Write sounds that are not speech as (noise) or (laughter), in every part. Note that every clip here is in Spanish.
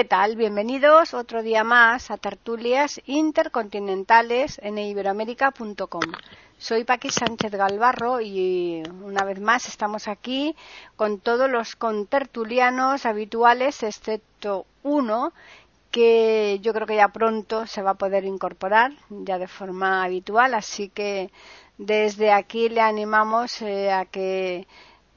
¿Qué tal? Bienvenidos otro día más a tertulias intercontinentales en iberoamérica.com. Soy Paqui Sánchez Galvarro y una vez más estamos aquí con todos los contertulianos habituales, excepto uno que yo creo que ya pronto se va a poder incorporar ya de forma habitual, así que desde aquí le animamos eh, a que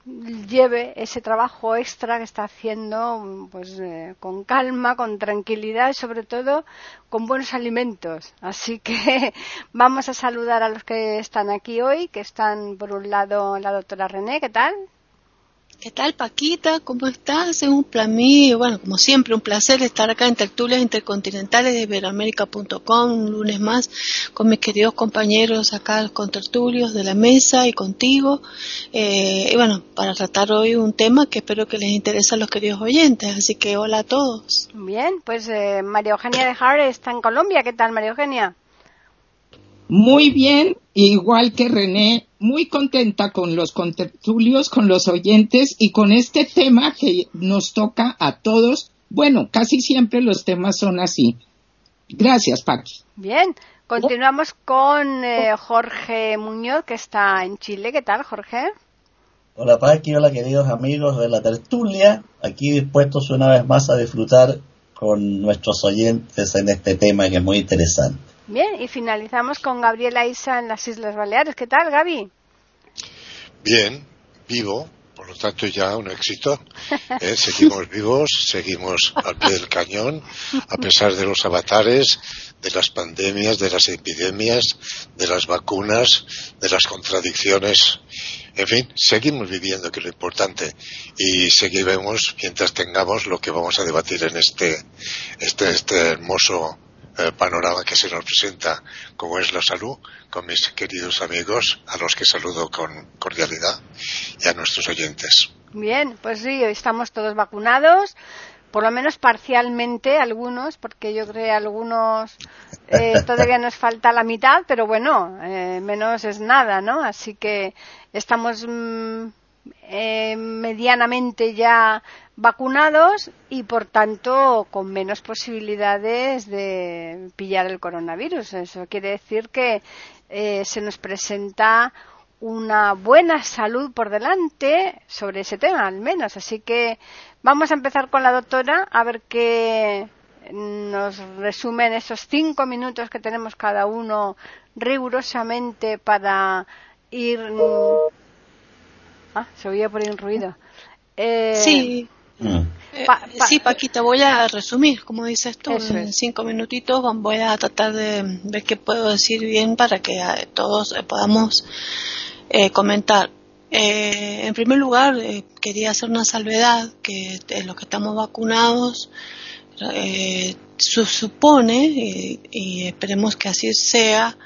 lleve ese trabajo extra que está haciendo pues eh, con calma, con tranquilidad y sobre todo con buenos alimentos. Así que (laughs) vamos a saludar a los que están aquí hoy, que están por un lado la doctora René, ¿qué tal? ¿Qué tal, Paquita? ¿Cómo estás? Es un plan mío, bueno, como siempre, un placer estar acá en Tertulias Intercontinentales de Iberoamérica.com, un lunes más, con mis queridos compañeros acá con tertulios de la mesa y contigo. Eh, y bueno, para tratar hoy un tema que espero que les interese a los queridos oyentes. Así que hola a todos. Bien, pues eh, María Eugenia de Jare está en Colombia. ¿Qué tal, María Eugenia? Muy bien, igual que René, muy contenta con los contertulios, con los oyentes y con este tema que nos toca a todos. Bueno, casi siempre los temas son así. Gracias, Paqui. Bien, continuamos con eh, Jorge Muñoz, que está en Chile. ¿Qué tal, Jorge? Hola, Paqui. Hola, queridos amigos de la tertulia. Aquí dispuestos una vez más a disfrutar con nuestros oyentes en este tema que es muy interesante. Bien, y finalizamos con Gabriela Isa en las Islas Baleares. ¿Qué tal, Gaby? Bien, vivo, por lo tanto ya un éxito. ¿eh? (laughs) Seguimos vivos, seguimos al pie del cañón, a pesar de los avatares, de las pandemias, de las epidemias, de las vacunas, de las contradicciones. En fin, seguimos viviendo, que es lo importante, y seguiremos mientras tengamos lo que vamos a debatir en este, este, este hermoso eh, panorama que se nos presenta, como es la salud, con mis queridos amigos, a los que saludo con cordialidad, y a nuestros oyentes. Bien, pues sí, estamos todos vacunados, por lo menos parcialmente algunos, porque yo creo que algunos eh, (laughs) todavía nos falta la mitad, pero bueno, eh, menos es nada, ¿no? Así que estamos mm, eh, medianamente ya vacunados y por tanto con menos posibilidades de pillar el coronavirus. Eso quiere decir que eh, se nos presenta una buena salud por delante sobre ese tema, al menos. Así que vamos a empezar con la doctora a ver qué nos resumen esos cinco minutos que tenemos cada uno rigurosamente para ir. Ah, se oía por ahí un ruido. Eh, sí. Eh, sí, Paquita, voy a resumir, como dices tú, en cinco minutitos voy a tratar de ver qué puedo decir bien para que eh, todos podamos comentar. en primer lugar, quería hacer una salvedad que los que estamos vacunados se supone, y esperemos que así sea,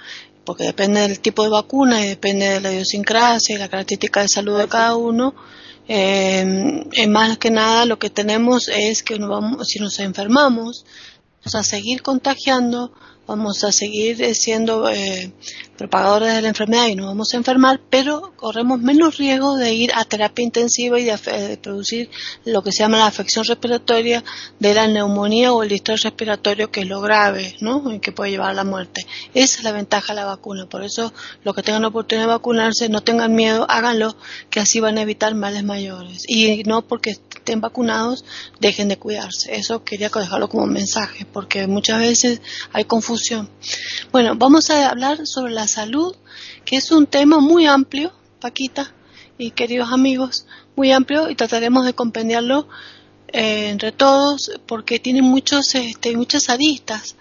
porque depende del tipo de vacuna y depende de la idiosincrasia y la característica de salud de cada uno, eh, más que nada lo que tenemos es que vamos, si nos enfermamos, vamos a seguir contagiando, vamos a seguir siendo eh, propagadores de la enfermedad y nos vamos a enfermar, pero corremos menos riesgo de ir a terapia intensiva y de, producir lo que se llama la afección respiratoria de la neumonía o el distrés respiratorio, que es lo grave, ¿no? Y que puede llevar a la muerte. Esa es la ventaja de la vacuna. Por eso, los que tengan la oportunidad de vacunarse, no tengan miedo, háganlo, que así van a evitar males mayores. Y no porque estén vacunados, dejen de cuidarse. Eso quería dejarlo como mensaje, porque muchas veces hay confusión. Bueno, vamos a hablar sobre la salud, que es un tema muy amplio, Paquita y queridos amigos, muy amplio y trataremos de compendiarlo eh, entre todos porque tiene muchos, este, muchas aristas.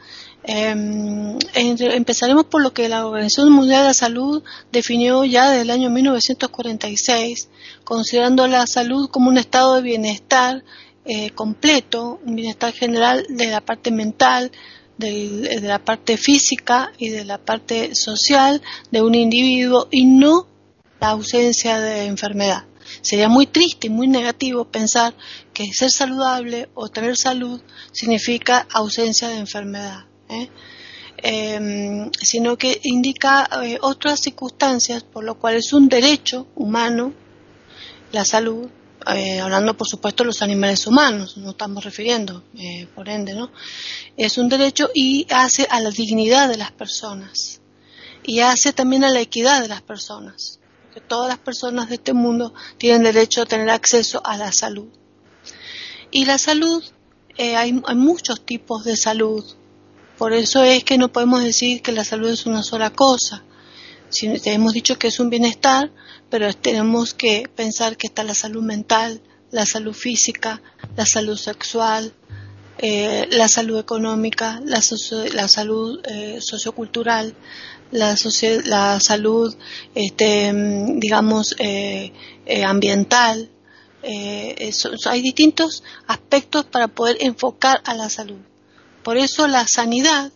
Em, empezaremos por lo que la Organización Mundial de la Salud definió ya desde el año 1946, considerando la salud como un estado de bienestar eh, completo, un bienestar general de la parte mental, de la parte física y de la parte social de un individuo y no la ausencia de enfermedad. Sería muy triste y muy negativo pensar que ser saludable o tener salud significa ausencia de enfermedad. ¿eh? Em, sino que indica eh, otras circunstancias por lo cual es un derecho humano la salud, eh, hablando por supuesto de los animales humanos, no estamos refiriendo, eh, por ende, ¿no? Es un derecho y hace a la dignidad de las personas y hace también a la equidad de las personas, que todas las personas de este mundo tienen derecho a tener acceso a la salud. Y la salud, hay, hay muchos tipos de salud, por eso es que no podemos decir que la salud es una sola cosa. Si hemos dicho que es un bienestar, pero tenemos que pensar que está la salud mental, la salud física, la salud sexual, eh, la salud económica, la, salud eh, sociocultural, la, la salud, este, digamos, eh, ambiental. hay distintos aspectos para poder enfocar a la salud. Por eso la sanidad,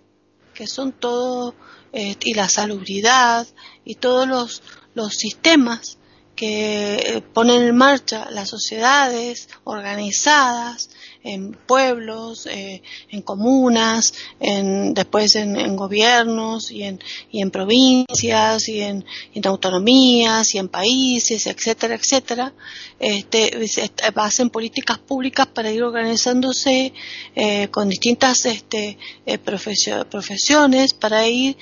que son todo, eh, y la salubridad y todos los, los sistemas que eh, ponen en marcha las sociedades organizadas en pueblos, eh, en comunas, en, después en, gobiernos y en, provincias y en, autonomías y en países, etcétera, etcétera, este, hacen políticas públicas para ir organizándose eh, con distintas este, eh, profesiones para ir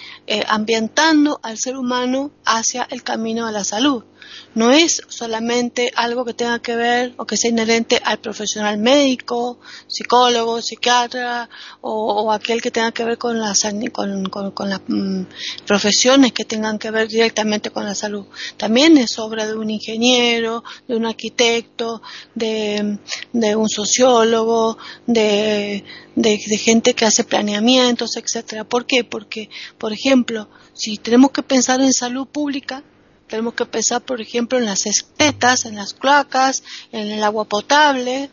ambientando al ser humano hacia el camino a la salud no es solamente algo que tenga que ver o que sea inherente al profesional médico, psicólogo, psiquiatra o, aquel que tenga que ver con las, con, las mm, profesiones que tengan que ver directamente con la salud. También es obra de un ingeniero, de un arquitecto, de, un sociólogo, de, de, gente que hace planeamientos, etcétera. ¿Por qué? Porque, por ejemplo, si tenemos que pensar en salud pública, tenemos que pensar, por ejemplo, en las espetas, en las cloacas, en el agua potable.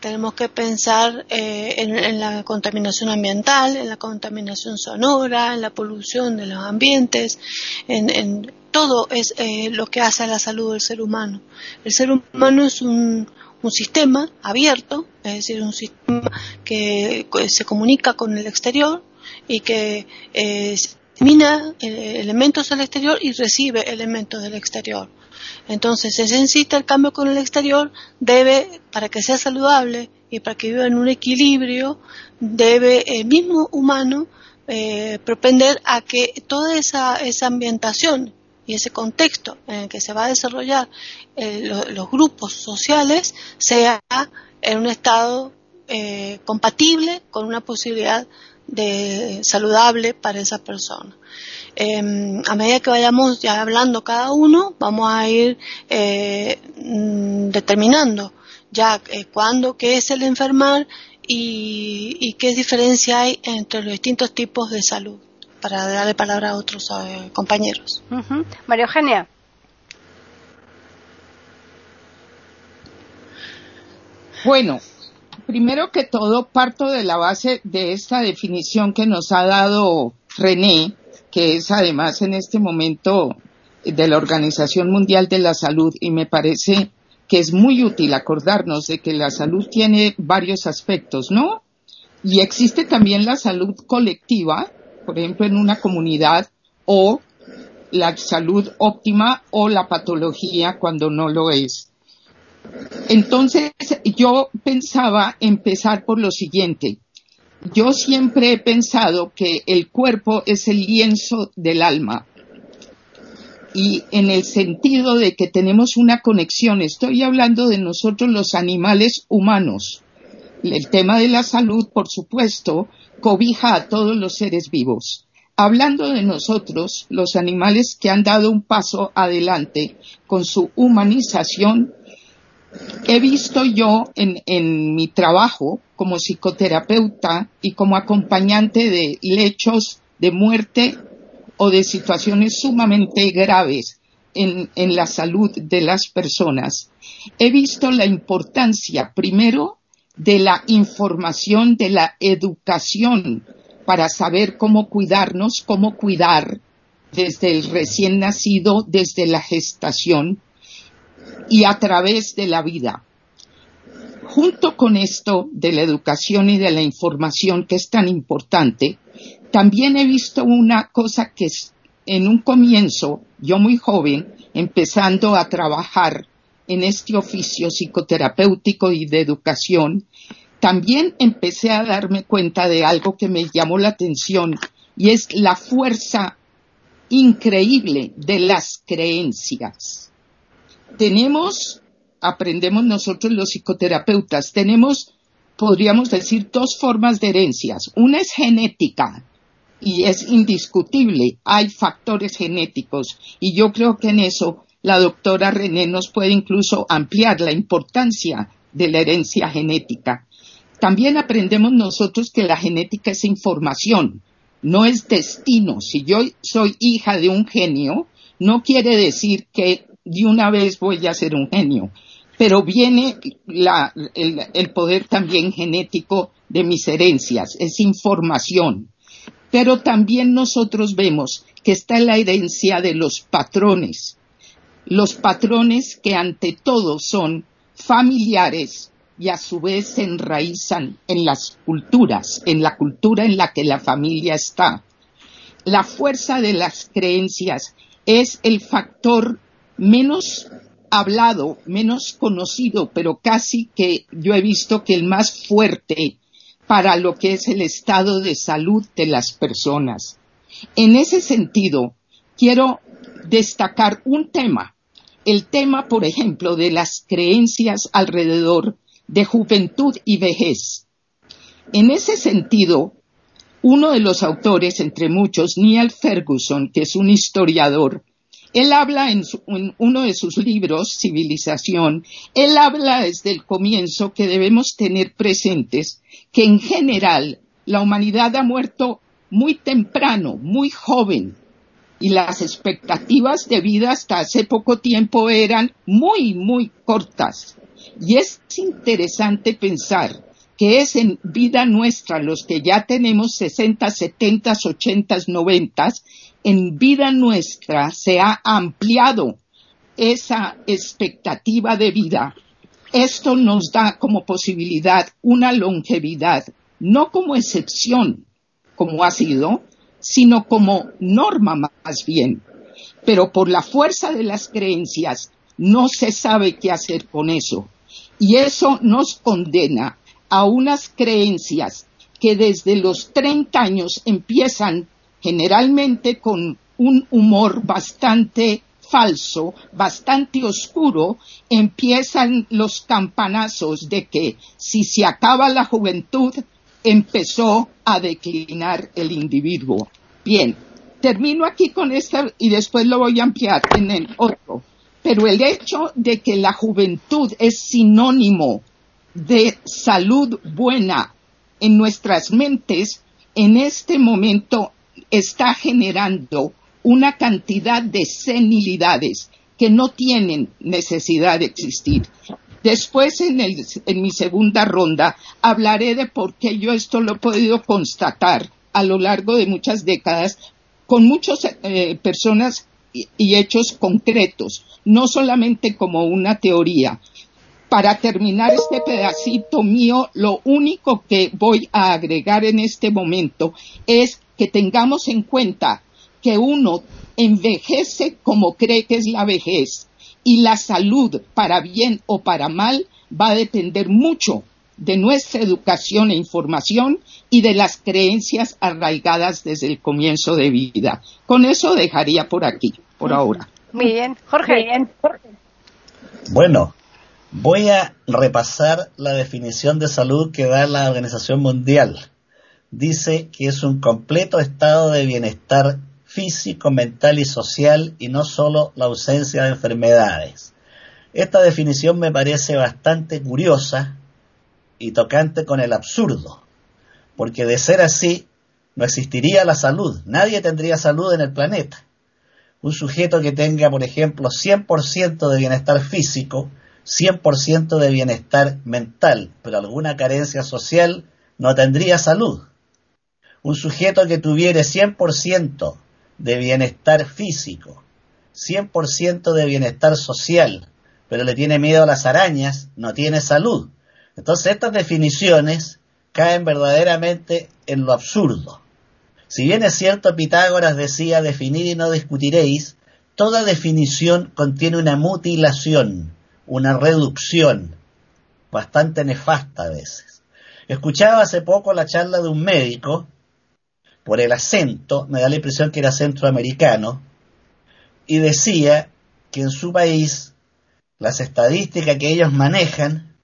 Tenemos que pensar eh, en, la contaminación ambiental, en la contaminación sonora, en la polución de los ambientes, en, todo es eh, lo que hace a la salud del ser humano. El ser humano es un, sistema abierto, es decir, un sistema que se comunica con el exterior y que eh, mina eh, elementos del exterior y recibe elementos del exterior. Entonces, se necesita el cambio con el exterior, debe, para que sea saludable y para que viva en un equilibrio, debe el mismo humano eh, propender a que toda esa, esa ambientación y ese contexto en el que se va a desarrollar eh, los grupos sociales sea en un estado compatible con una posibilidad de saludable para esa persona. Em, a medida que vayamos ya hablando cada uno, vamos a ir eh, mm, determinando ya eh, cuándo, qué es el enfermar y, qué diferencia hay entre los distintos tipos de salud, para darle palabra a otros eh, compañeros. María Eugenia. Bueno, primero que todo parto de la base de esta definición que nos ha dado René, que es además en este momento de la Organización Mundial de la Salud y me parece que es muy útil acordarnos de que la salud tiene varios aspectos, ¿no? Y existe también la salud colectiva, por ejemplo, en una comunidad, o la salud óptima o la patología cuando no lo es. Entonces, yo pensaba empezar por lo siguiente. Yo siempre he pensado que el cuerpo es el lienzo del alma y en el sentido de que tenemos una conexión, estoy hablando de nosotros los animales humanos. El tema de la salud, por supuesto, cobija a todos los seres vivos. Hablando de nosotros, los animales que han dado un paso adelante con su humanización, he visto yo en, mi trabajo como psicoterapeuta y como acompañante de lechos de muerte o de situaciones sumamente graves en, en, la salud de las personas, he visto la importancia, primero, de la información, de la educación para saber cómo cuidarnos, cómo cuidar desde el recién nacido, desde la gestación y a través de la vida. Junto con esto de la educación y de la información que es tan importante, también he visto una cosa que en un comienzo, yo muy joven, empezando a trabajar en este oficio psicoterapéutico y de educación, también empecé a darme cuenta de algo que me llamó la atención y es la fuerza increíble de las creencias. Tenemos, aprendemos nosotros los psicoterapeutas, tenemos, podríamos decir, dos formas de herencias. Una es genética y es indiscutible, hay factores genéticos y yo creo que en eso la doctora René nos puede incluso ampliar la importancia de la herencia genética. También aprendemos nosotros que la genética es información, no es destino. Si yo soy hija de un genio, no quiere decir que de una vez voy a ser un genio, pero viene el, el poder también genético de mis herencias, es información. Pero también nosotros vemos que está la herencia de los patrones, los patrones que ante todo son familiares y a su vez se enraizan en las culturas, en la cultura en la que la familia está. La fuerza de las creencias es el factor menos hablado, menos conocido, pero casi que yo he visto que el más fuerte para lo que es el estado de salud de las personas. En ese sentido, quiero destacar un tema, el tema, por ejemplo, de las creencias alrededor de juventud y vejez. En ese sentido, uno de los autores, entre muchos, Neil Ferguson, que es un historiador, él habla en, uno de sus libros, Civilización, él habla desde el comienzo que debemos tener presentes que en general la humanidad ha muerto muy temprano, muy joven, y las expectativas de vida hasta hace poco tiempo eran muy, muy cortas. Y es interesante pensar que es en vida nuestra, los que ya tenemos 60, 70, 80, 90, en vida nuestra se ha ampliado esa expectativa de vida. Esto nos da como posibilidad una longevidad, no como excepción, como ha sido, sino como norma más bien. Pero por la fuerza de las creencias no se sabe qué hacer con eso. Y eso nos condena a unas creencias que desde los 30 años empiezan generalmente con un humor bastante falso, bastante oscuro, empiezan los campanazos de que si se acaba la juventud, empezó a declinar el individuo. Bien, termino aquí con esta y después lo voy a ampliar en el otro. Pero el hecho de que la juventud es sinónimo de salud buena en nuestras mentes, en este momento está generando una cantidad de senilidades que no tienen necesidad de existir. Después, en, mi segunda ronda, hablaré de por qué yo esto lo he podido constatar a lo largo de muchas décadas con muchas eh, personas y hechos concretos, no solamente como una teoría. Para terminar este pedacito mío, lo único que voy a agregar en este momento es que tengamos en cuenta que uno envejece como cree que es la vejez y la salud, para bien o para mal, va a depender mucho de nuestra educación e información y de las creencias arraigadas desde el comienzo de vida. Con eso dejaría por aquí, por ahora. Muy bien, Jorge. Bueno, voy a repasar la definición de salud que da la Organización Mundial dice que es un completo estado de bienestar físico, mental y social y no solo la ausencia de enfermedades. Esta definición me parece bastante curiosa y tocante con el absurdo, porque de ser así no existiría la salud, nadie tendría salud en el planeta. Un sujeto que tenga, por ejemplo, 100% de bienestar físico, 100% de bienestar mental, pero alguna carencia social, no tendría salud. Un sujeto que tuviere 100% de bienestar físico, 100% de bienestar social, pero le tiene miedo a las arañas, no tiene salud. Entonces estas definiciones caen verdaderamente en lo absurdo. Si bien es cierto Pitágoras decía definir y no discutiréis, toda definición contiene una mutilación, una reducción, bastante nefasta a veces. Escuchaba hace poco la charla de un médico, por el acento, me da la impresión que era centroamericano, y decía que en su país las estadísticas que ellos manejan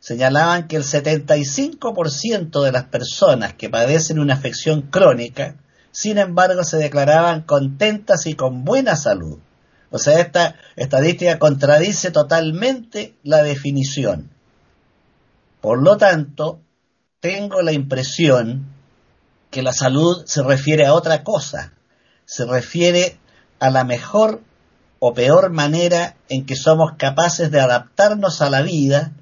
señalaban que el 75% de las personas que padecen una afección crónica, sin embargo, se declaraban contentas y con buena salud. O sea, esta estadística contradice totalmente la definición. Por lo tanto, tengo la impresión que la salud se refiere a otra cosa, se refiere a la mejor o peor manera en que somos capaces de adaptarnos a la vida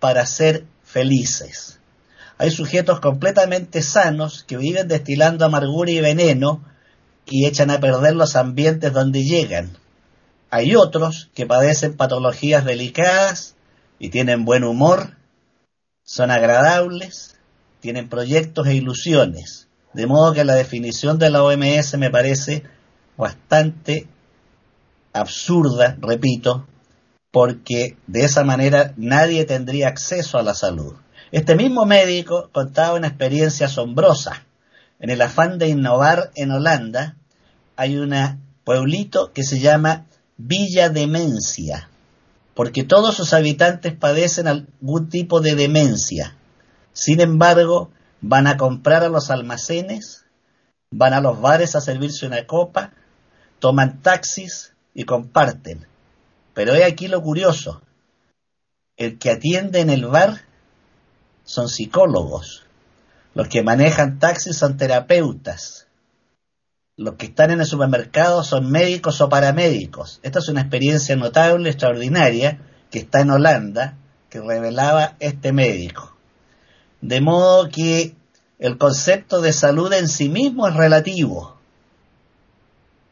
para ser felices. Hay sujetos completamente sanos que viven destilando amargura y veneno y echan a perder los ambientes donde llegan. Hay otros que padecen patologías delicadas y tienen buen humor, son agradables, tienen proyectos e ilusiones. De modo que la definición de la OMS me parece bastante absurda, repito, porque de esa manera nadie tendría acceso a la salud. Este mismo médico contaba una experiencia asombrosa. En el afán de innovar en Holanda hay un pueblito que se llama Villa Demencia, porque todos sus habitantes padecen algún tipo de demencia. Sin embargo, van a comprar a los almacenes, van a los bares a servirse una copa, toman taxis y comparten pero he aquí lo curioso. El que atiende en el bar son psicólogos. Los que manejan taxis son terapeutas. Los que están en el supermercado son médicos o paramédicos. Esta es una experiencia notable, extraordinaria, que está en Holanda, que revelaba este médico. De modo que el concepto de salud en sí mismo es relativo.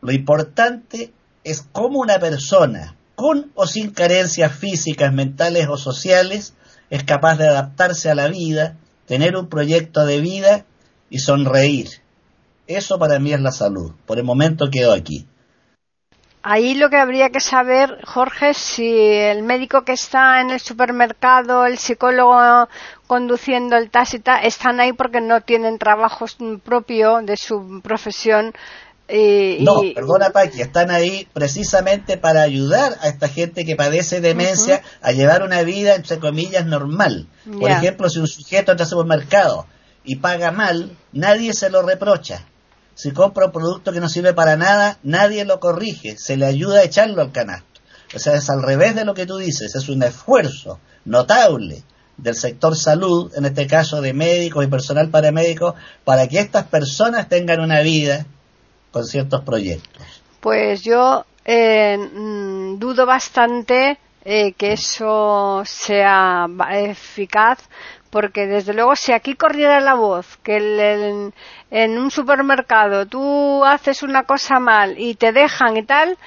Lo importante es cómo una persona con o sin carencias físicas, mentales o sociales, es capaz de adaptarse a la vida, tener un proyecto de vida y sonreír. Eso para mí es la salud. Por el momento quedo aquí. Ahí lo que habría que saber, Jorge, si el médico que está en el supermercado, el psicólogo conduciendo el taxi, están ahí porque no tienen trabajo propio de su profesión no, perdona Paqui, están ahí precisamente para ayudar a esta gente que padece demencia a llevar una vida, entre comillas, normal. Por ejemplo, si un sujeto entra al supermercado y paga mal, nadie se lo reprocha. Si compra un producto que no sirve para nada, nadie lo corrige, se le ayuda a echarlo al canasto. O sea, es al revés de lo que tú dices, es un esfuerzo notable del sector salud, en este caso de médicos y personal paramédico, para que estas personas tengan una vida con ciertos proyectos? Pues yo eh, mm, dudo bastante eh, que eso sea eficaz porque desde luego si aquí corriera la voz que en un supermercado tú haces una cosa mal y te dejan y tal,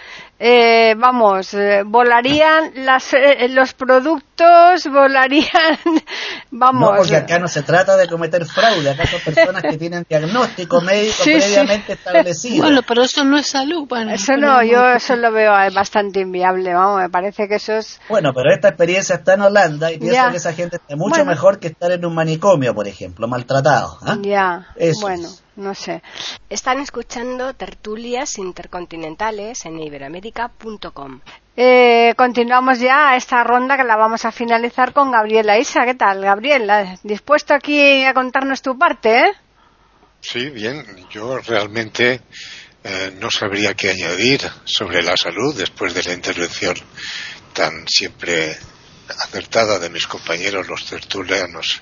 eh, vamos, eh, volarían las, eh, los productos, volarían, (laughs) vamos. No, porque acá no se trata de cometer fraude, acá son personas que tienen diagnóstico médico previamente establecido. Bueno, pero eso no es salud. Bueno, eso no, yo eso lo veo bastante inviable, vamos, me parece que eso es... Bueno, pero esta experiencia está en Holanda y pienso que esa gente está mucho mejor que estar en un manicomio, por ejemplo, maltratado. ¿ah? Ya, bueno no sé. Están escuchando tertulias intercontinentales en iberoamérica.com. Eh, continuamos ya esta ronda que la vamos a finalizar con Gabriela Isa. ¿Qué tal, Gabriela? ¿Dispuesto aquí a contarnos tu parte? Eh? Sí, bien. Yo realmente eh, no sabría qué añadir sobre la salud después de la intervención tan siempre acertada de mis compañeros los tertulianos.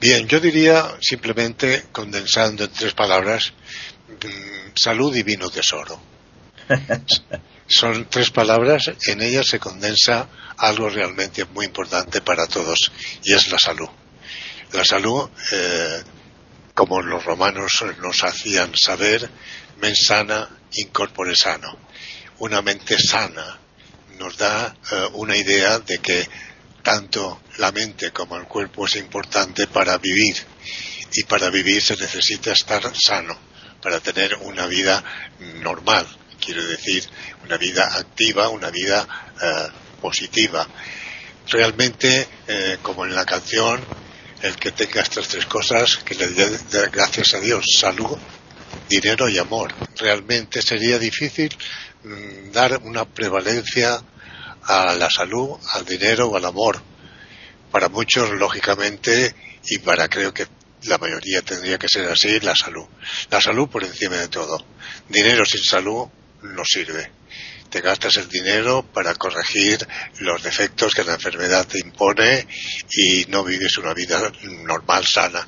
Bien, yo diría simplemente, condensando en tres palabras, mm, salud y vino tesoro. (laughs) Son tres palabras, en ellas se condensa algo realmente muy importante para todos y es la salud. La salud, eh, como los romanos nos hacían saber, mensana incorpore sano. Una mente sana nos da eh, una idea de que tanto la mente como el cuerpo es importante para vivir y para vivir se necesita estar sano para tener una vida normal, quiero decir, una vida activa, una vida eh, positiva. Realmente, eh, como en la canción, el que tenga estas tres cosas, que le dé gracias a Dios, salud, dinero y amor. Realmente sería difícil mm, dar una prevalencia a la salud, al dinero o al amor. Para muchos, lógicamente, y para creo que la mayoría tendría que ser así, la salud. La salud por encima de todo. Dinero sin salud no sirve. Te gastas el dinero para corregir los defectos que la enfermedad te impone y no vives una vida normal, sana.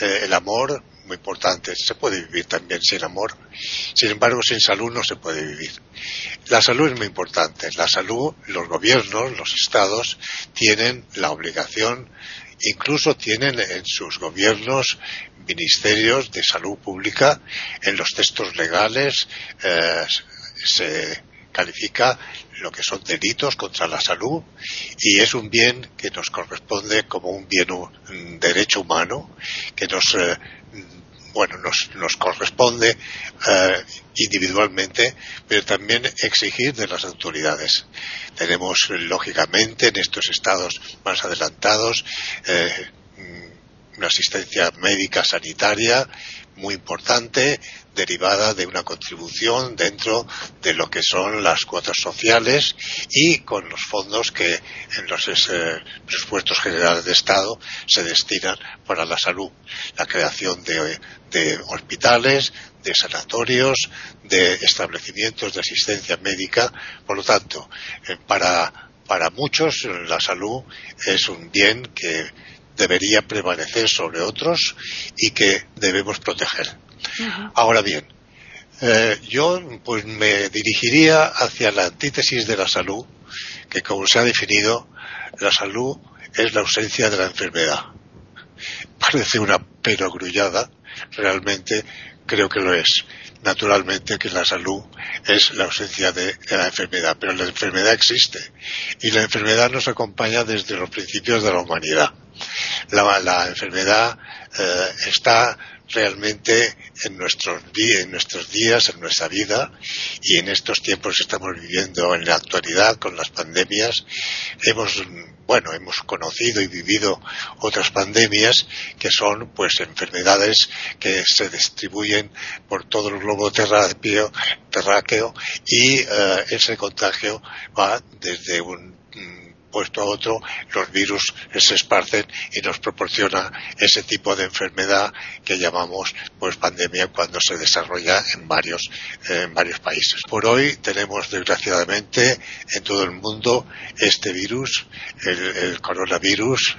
Eh, el amor, muy importante, se puede vivir también sin amor. Sin embargo, sin salud no se puede vivir. La salud es muy importante. La salud, los gobiernos, los estados, tienen la obligación incluso tienen en sus gobiernos ministerios de salud pública, en los textos legales eh, se califica lo que son delitos contra la salud y es un bien que nos corresponde como un bien, un derecho humano que nos eh, bueno, nos, nos corresponde eh, individualmente, pero también exigir de las autoridades. Tenemos, lógicamente, en estos estados más adelantados, eh, una asistencia médica sanitaria muy importante derivada de una contribución dentro de lo que son las cuotas sociales y con los fondos que en los eh, presupuestos generales de Estado se destinan para la salud, la creación de, hospitales, de sanatorios, de establecimientos de asistencia médica. Por lo tanto, eh, para, para muchos la salud es un bien que debería prevalecer sobre otros y que debemos proteger. Ahora bien, eh, yo pues me dirigiría hacia la antítesis de la salud, que como se ha definido, la salud es la ausencia de la enfermedad. (laughs) Parece una perogrullada, realmente creo que lo es. Naturalmente que la salud es la ausencia de, la enfermedad, pero la enfermedad existe y la enfermedad nos acompaña desde los principios de la humanidad. La, enfermedad eh, está realmente en nuestros, en nuestros días, en nuestra vida y en estos tiempos que estamos viviendo en la actualidad con las pandemias, hemos, bueno, hemos conocido y vivido otras pandemias que son pues enfermedades que se distribuyen por todo el globo terráqueo, terráqueo y eh, ese contagio va desde un puesto a otro, los virus se esparcen y nos proporciona ese tipo de enfermedad que llamamos pues pandemia cuando se desarrolla en varios, en varios países. Por hoy tenemos desgraciadamente en todo el mundo este virus, el, coronavirus,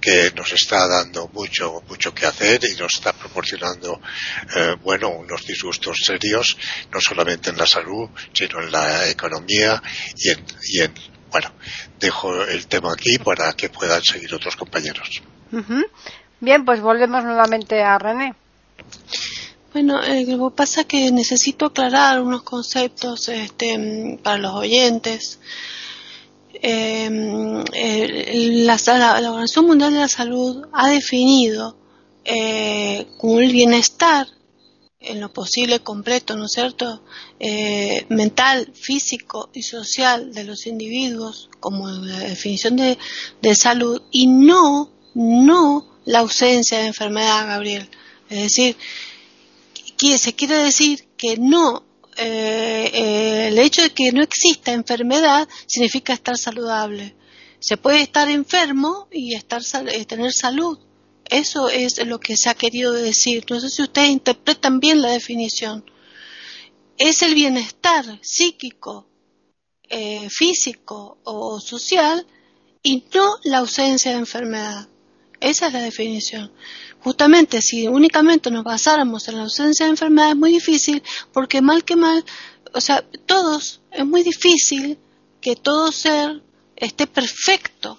que nos está dando mucho mucho que hacer y nos está proporcionando eh, bueno unos disgustos serios no solamente en la salud sino en la economía y en, y en bueno, dejo el tema aquí para que puedan seguir otros compañeros. Bien, pues volvemos nuevamente a René. Bueno, eh, lo que pasa es que necesito aclarar unos conceptos este, para los oyentes. Em, la, Organización Mundial de la Salud ha definido eh, como el bienestar en lo posible completo, ¿no es cierto?, eh, mental, físico y social de los individuos, como la definición de, salud, y no, no la ausencia de enfermedad, Gabriel. Es decir, se quiere decir que no, eh, eh, el hecho de que no exista enfermedad significa estar saludable. Se puede estar enfermo y estar, tener salud, eso es lo que se ha querido decir. No sé si ustedes interpretan bien la definición. Es el bienestar psíquico, eh, físico o social y no la ausencia de enfermedad. Esa es la definición. Justamente si únicamente nos basáramos en la ausencia de enfermedad es muy difícil porque mal que mal, o sea, todos, es muy difícil que todo ser esté perfecto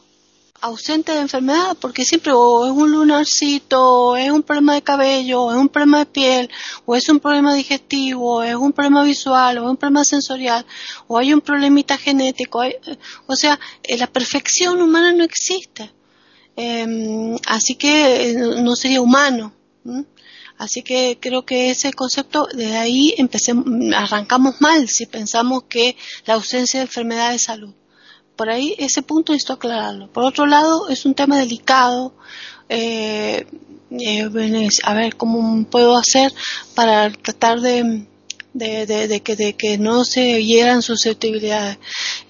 ausente de enfermedad, porque siempre o es un lunarcito, o es un problema de cabello, o es un problema de piel, o es un problema digestivo, o es un problema visual, o es un problema sensorial, o hay un problemita genético. o sea, eh, la perfección humana no existe. Em, así que eh, no sería humano. Así que creo que ese concepto, de ahí empecemos, arrancamos mal si pensamos que la ausencia de enfermedad es salud. Por ahí ese punto necesito aclararlo. Por otro lado, es un tema delicado. Eh, eh, a ver cómo puedo hacer para tratar de, de, que, de que no se hieran susceptibilidades.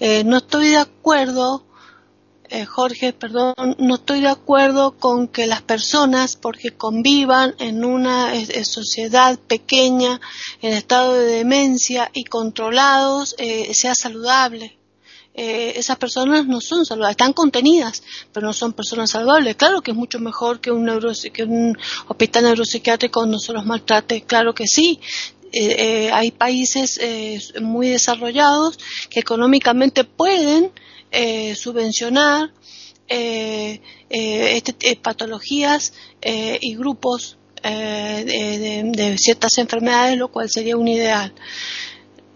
Eh, no estoy de acuerdo eh, Jorge, perdón, no estoy de acuerdo con que las personas, porque convivan en una eh, eh, sociedad pequeña, en estado de demencia y controlados, sea saludable. Esas personas no son saludables, están contenidas, pero no son personas saludables. Claro que es mucho mejor que un, que un hospital neuropsiquiátrico no se los maltrate, claro que sí. hay países muy desarrollados que económicamente pueden eh, subvencionar eh, eh, este, patologías y grupos de, ciertas enfermedades, lo cual sería un ideal.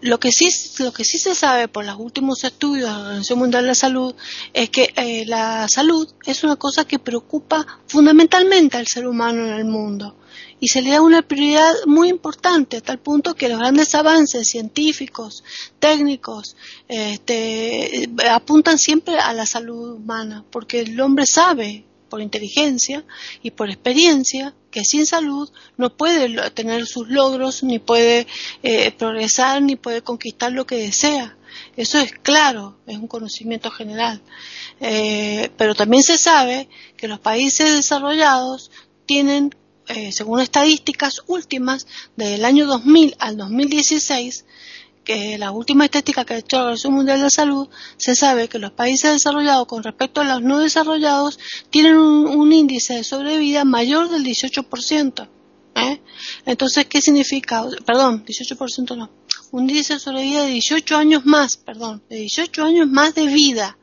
Lo que sí, lo que sí se sabe por los últimos estudios de la Organización Mundial de la Salud es que la salud es una cosa que preocupa fundamentalmente al ser humano en el mundo. Y se le da una prioridad muy importante a tal punto que los grandes avances científicos, técnicos, este, apuntan siempre a la salud humana, porque el hombre sabe por inteligencia y por experiencia que sin salud no puede tener sus logros, ni puede eh, progresar, ni puede conquistar lo que desea. Eso es claro, es un conocimiento general. Eh, pero también se sabe que los países desarrollados tienen eh, según estadísticas últimas del año 2000 al 2016, que la última estadística que ha hecho la Organización Mundial de Salud, se sabe que los países desarrollados con respecto a los no desarrollados tienen un, índice de sobrevida mayor del 18%. ¿eh? Entonces, ¿qué significa? Perdón, 18% no. Un índice de sobrevida de 18 años más, perdón, de 18 años más de vida.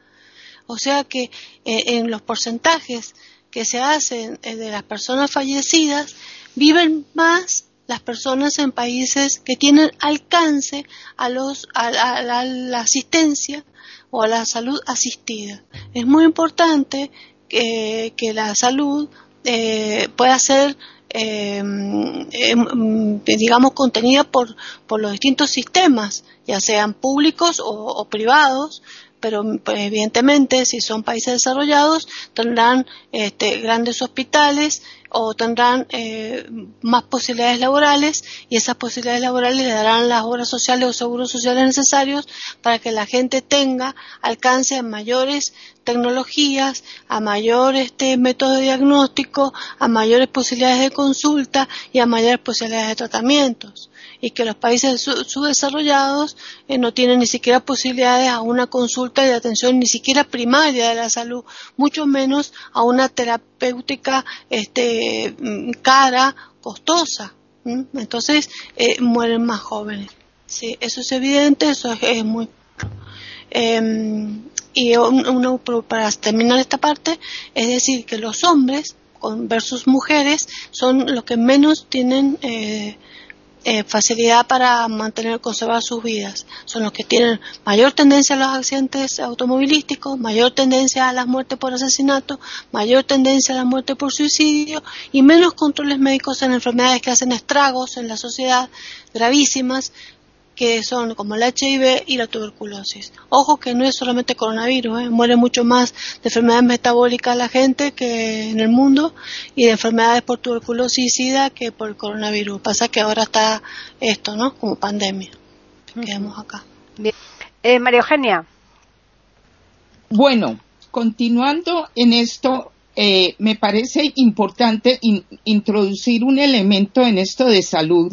O sea que eh, en los porcentajes que se hacen eh, de las personas fallecidas, viven más las personas en países que tienen alcance a, los, a, la, asistencia o a la salud asistida. Es muy importante que, la salud eh, pueda ser em, digamos, contenida por, por los distintos sistemas, ya sean públicos o privados, pero pues, evidentemente si son países desarrollados tendrán este, grandes hospitales o tendrán eh, más posibilidades laborales y esas posibilidades laborales le darán las obras sociales o seguros sociales necesarios para que la gente tenga alcance a mayores tecnologías, a mayores este, métodos de diagnóstico, a mayores posibilidades de consulta y a mayores posibilidades de tratamientos. Y que los países subdesarrollados eh, no tienen ni siquiera posibilidades a una consulta de atención ni siquiera primaria de la salud, mucho menos a una terapéutica este, mm, cara, costosa. Entonces eh, mueren más jóvenes. Sí, eso es evidente, eso es, muy. Em, y para terminar esta parte, es decir, que los hombres versus mujeres son los que menos tienen eh, eh, facilidad para mantener, conservar sus vidas. Son los que tienen mayor tendencia a los accidentes automovilísticos, mayor tendencia a las muertes por asesinato, mayor tendencia a la muerte por suicidio y menos controles médicos en enfermedades que hacen estragos en la sociedad gravísimas que son como el HIV y la tuberculosis. Ojo que no es solamente coronavirus, ¿eh? muere mucho más de enfermedades metabólicas la gente que en el mundo y de enfermedades por tuberculosis y sida que por el coronavirus. Pasa que ahora está esto, ¿no? Como pandemia. Quedamos acá. Bien. Eh, María Eugenia. Bueno, continuando en esto, eh, me parece importante introducir un elemento en esto de salud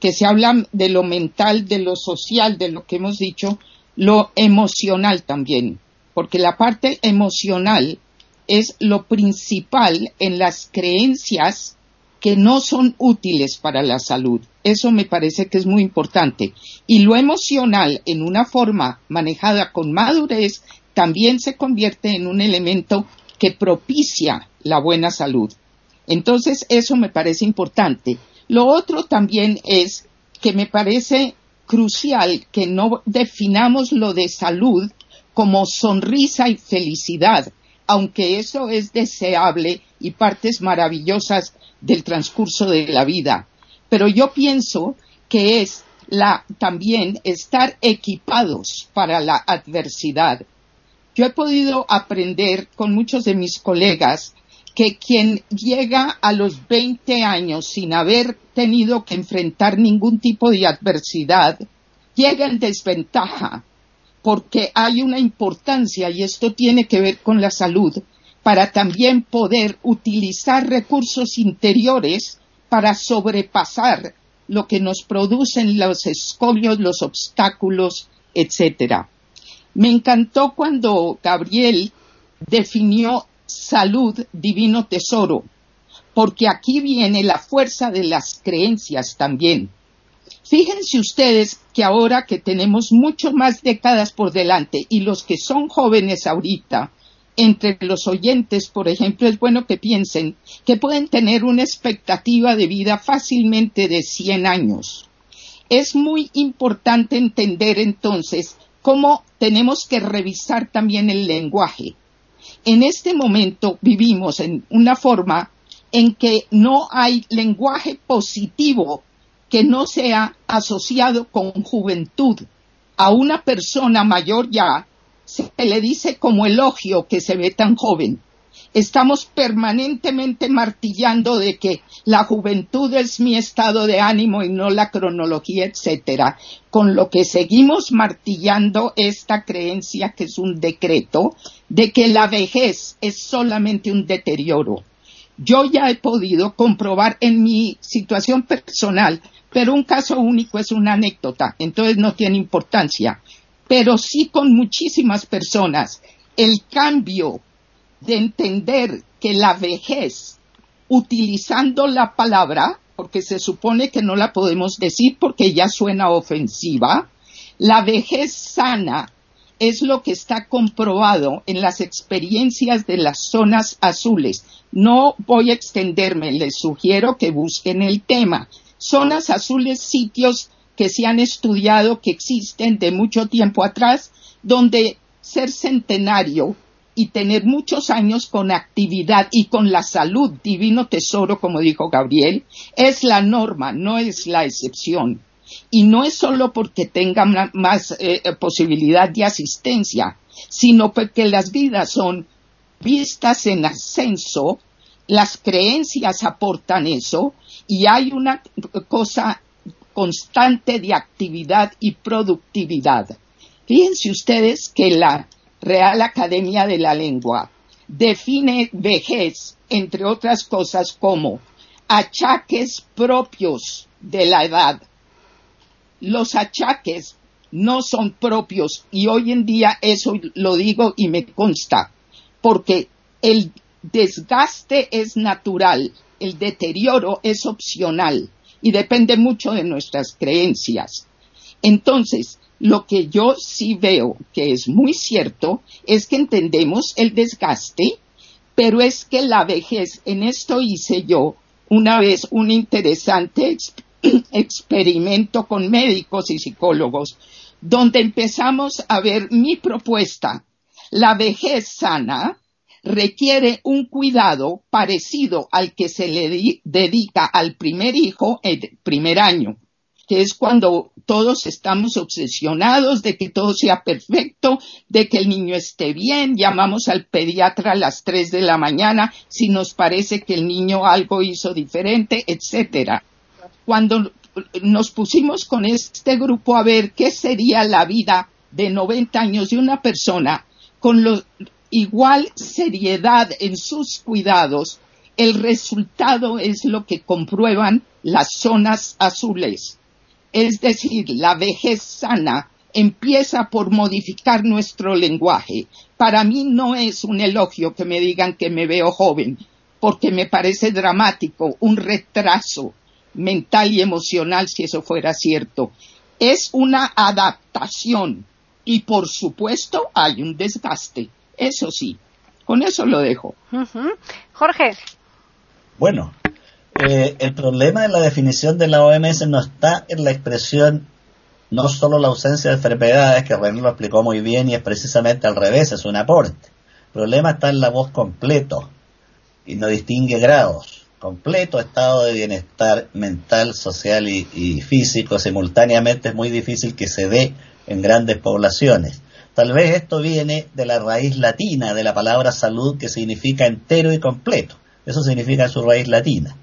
que se habla de lo mental, de lo social, de lo que hemos dicho, lo emocional también, porque la parte emocional es lo principal en las creencias que no son útiles para la salud. Eso me parece que es muy importante. Y lo emocional, en una forma manejada con madurez, también se convierte en un elemento que propicia la buena salud. Entonces, eso me parece importante. Lo otro también es que me parece crucial que no definamos lo de salud como sonrisa y felicidad, aunque eso es deseable y partes maravillosas del transcurso de la vida. Pero yo pienso que es la, también estar equipados para la adversidad. Yo he podido aprender con muchos de mis colegas que quien llega a los 20 años sin haber tenido que enfrentar ningún tipo de adversidad, llega en desventaja, porque hay una importancia, y esto tiene que ver con la salud, para también poder utilizar recursos interiores para sobrepasar lo que nos producen los escobios, los obstáculos, etcétera. Me encantó cuando Gabriel definió salud, divino tesoro, porque aquí viene la fuerza de las creencias también. Fíjense ustedes que ahora que tenemos mucho más décadas por delante y los que son jóvenes ahorita, entre los oyentes, por ejemplo, es bueno que piensen que pueden tener una expectativa de vida fácilmente de 100 años. Es muy importante entender entonces cómo tenemos que revisar también el lenguaje. En este momento vivimos en una forma en que no hay lenguaje positivo que no sea asociado con juventud. A una persona mayor ya se le dice como elogio que se ve tan joven. Estamos permanentemente martillando de que la juventud es mi estado de ánimo y no la cronología, etcétera, con lo que seguimos martillando esta creencia que es un decreto de que la vejez es solamente un deterioro. Yo ya he podido comprobar en mi situación personal, pero un caso único es una anécdota, entonces no tiene importancia pero sí con muchísimas personas. El cambio de entender que la vejez, utilizando la palabra, porque se supone que no la podemos decir porque ya suena ofensiva, la vejez sana es lo que está comprobado en las experiencias de las zonas azules. No voy a extenderme, les sugiero que busquen el tema. Zonas azules, sitios que se han estudiado que existen de mucho tiempo atrás, donde ser centenario y tener muchos años con actividad y con la salud, divino tesoro, como dijo Gabriel, es la norma, no es la excepción. Y no es solo porque tengan más eh, posibilidad de asistencia, sino porque las vidas son vistas en ascenso, las creencias aportan eso, y hay una cosa constante de actividad y productividad. Fíjense ustedes que la Real Academia de la Lengua define vejez, entre otras cosas, como achaques propios de la edad. Los achaques no son propios y hoy en día eso lo digo y me consta, porque el desgaste es natural, el deterioro es opcional y depende mucho de nuestras creencias. Entonces, lo que yo sí veo que es muy cierto es que entendemos el desgaste, pero es que la vejez, en esto hice yo una vez un interesante (clears throat) experimento con médicos y psicólogos, donde empezamos a ver mi propuesta, la vejez sana, requiere un cuidado parecido al que se le dedica al primer hijo el primer año, que es cuando todos estamos obsesionados de que todo sea perfecto, de que el niño esté bien, llamamos al pediatra a las tres de la mañana si nos parece que el niño algo hizo diferente, etcétera. Cuando nos pusimos con este grupo a ver qué sería la vida de 90 años de una persona con los igual seriedad en sus cuidados, el resultado es lo que comprueban las zonas azules. Es decir, la vejez sana empieza por modificar nuestro lenguaje. Para mí no es un elogio que me digan que me veo joven, porque me parece dramático, un retraso mental y emocional si eso fuera cierto. Es una adaptación y por supuesto hay un desgaste eso sí, Con eso lo dejo. Jorge. Bueno, eh, el problema de la definición de la OMS no está en la expresión no solo la ausencia de enfermedades, que René lo explicó muy bien y es precisamente al revés, es un aporte. El problema está en la voz completo y no distingue grados. Completo estado de bienestar mental, social y, y físico simultáneamente es muy difícil que se dé en grandes poblaciones. Tal vez esto viene de la raíz latina de la palabra salud que significa entero y completo. Eso significa su raíz latina.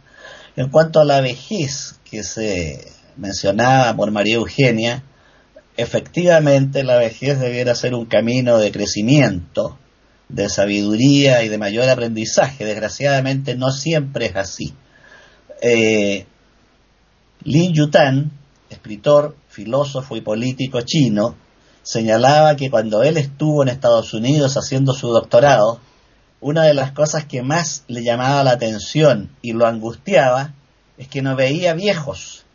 En cuanto a la vejez que se mencionaba por María Eugenia, efectivamente la vejez debiera ser un camino de crecimiento, de sabiduría y de mayor aprendizaje. Desgraciadamente no siempre es así. Eh, Lin Yutan, escritor, filósofo y político chino, señalaba que cuando él estuvo en Estados Unidos haciendo su doctorado, una de las cosas que más le llamaba la atención y lo angustiaba es que no veía viejos,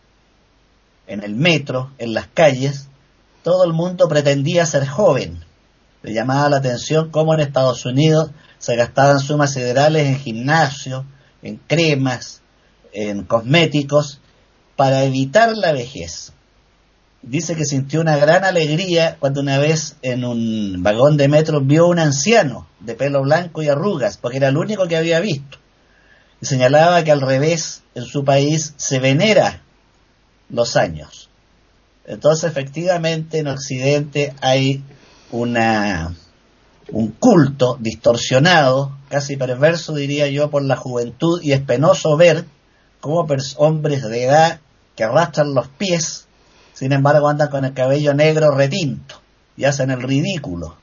en el metro, en las calles, todo el mundo pretendía ser joven. Le llamaba la atención cómo en Estados Unidos se gastaban sumas siderales en gimnasio, en cremas, en cosméticos, para evitar la vejez. Dice que sintió una gran alegría cuando una vez en un vagón de metro vio un anciano de pelo blanco y arrugas, porque era el único que había visto. Y señalaba que al revés, en su país se venera los años. Entonces, efectivamente, en Occidente hay una, un culto distorsionado, casi perverso, diría yo, por la juventud, y es penoso ver cómo hombres de edad que arrastran los pies, sin embargo, andan con el cabello negro retinto y hacen el ridículo.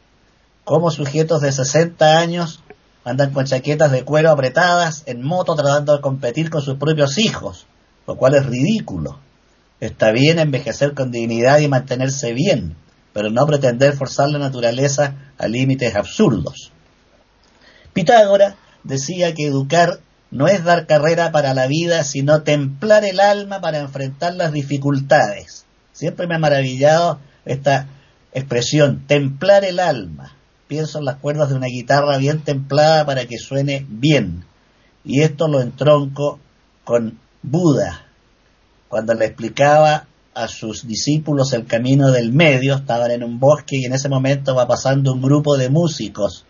Como sujetos de 60 años andan con chaquetas de cuero apretadas en moto tratando de competir con sus propios hijos, lo cual es ridículo. Está bien envejecer con dignidad y mantenerse bien, pero no pretender forzar la naturaleza a límites absurdos. Pitágoras decía que educar no es dar carrera para la vida, sino templar el alma para enfrentar las dificultades. Siempre me ha maravillado esta expresión, templar el alma. Pienso en las cuerdas de una guitarra bien templada para que suene bien. Y esto lo entronco con Buda, cuando le explicaba a sus discípulos el camino del medio, estaban en un bosque y en ese momento va pasando un grupo de músicos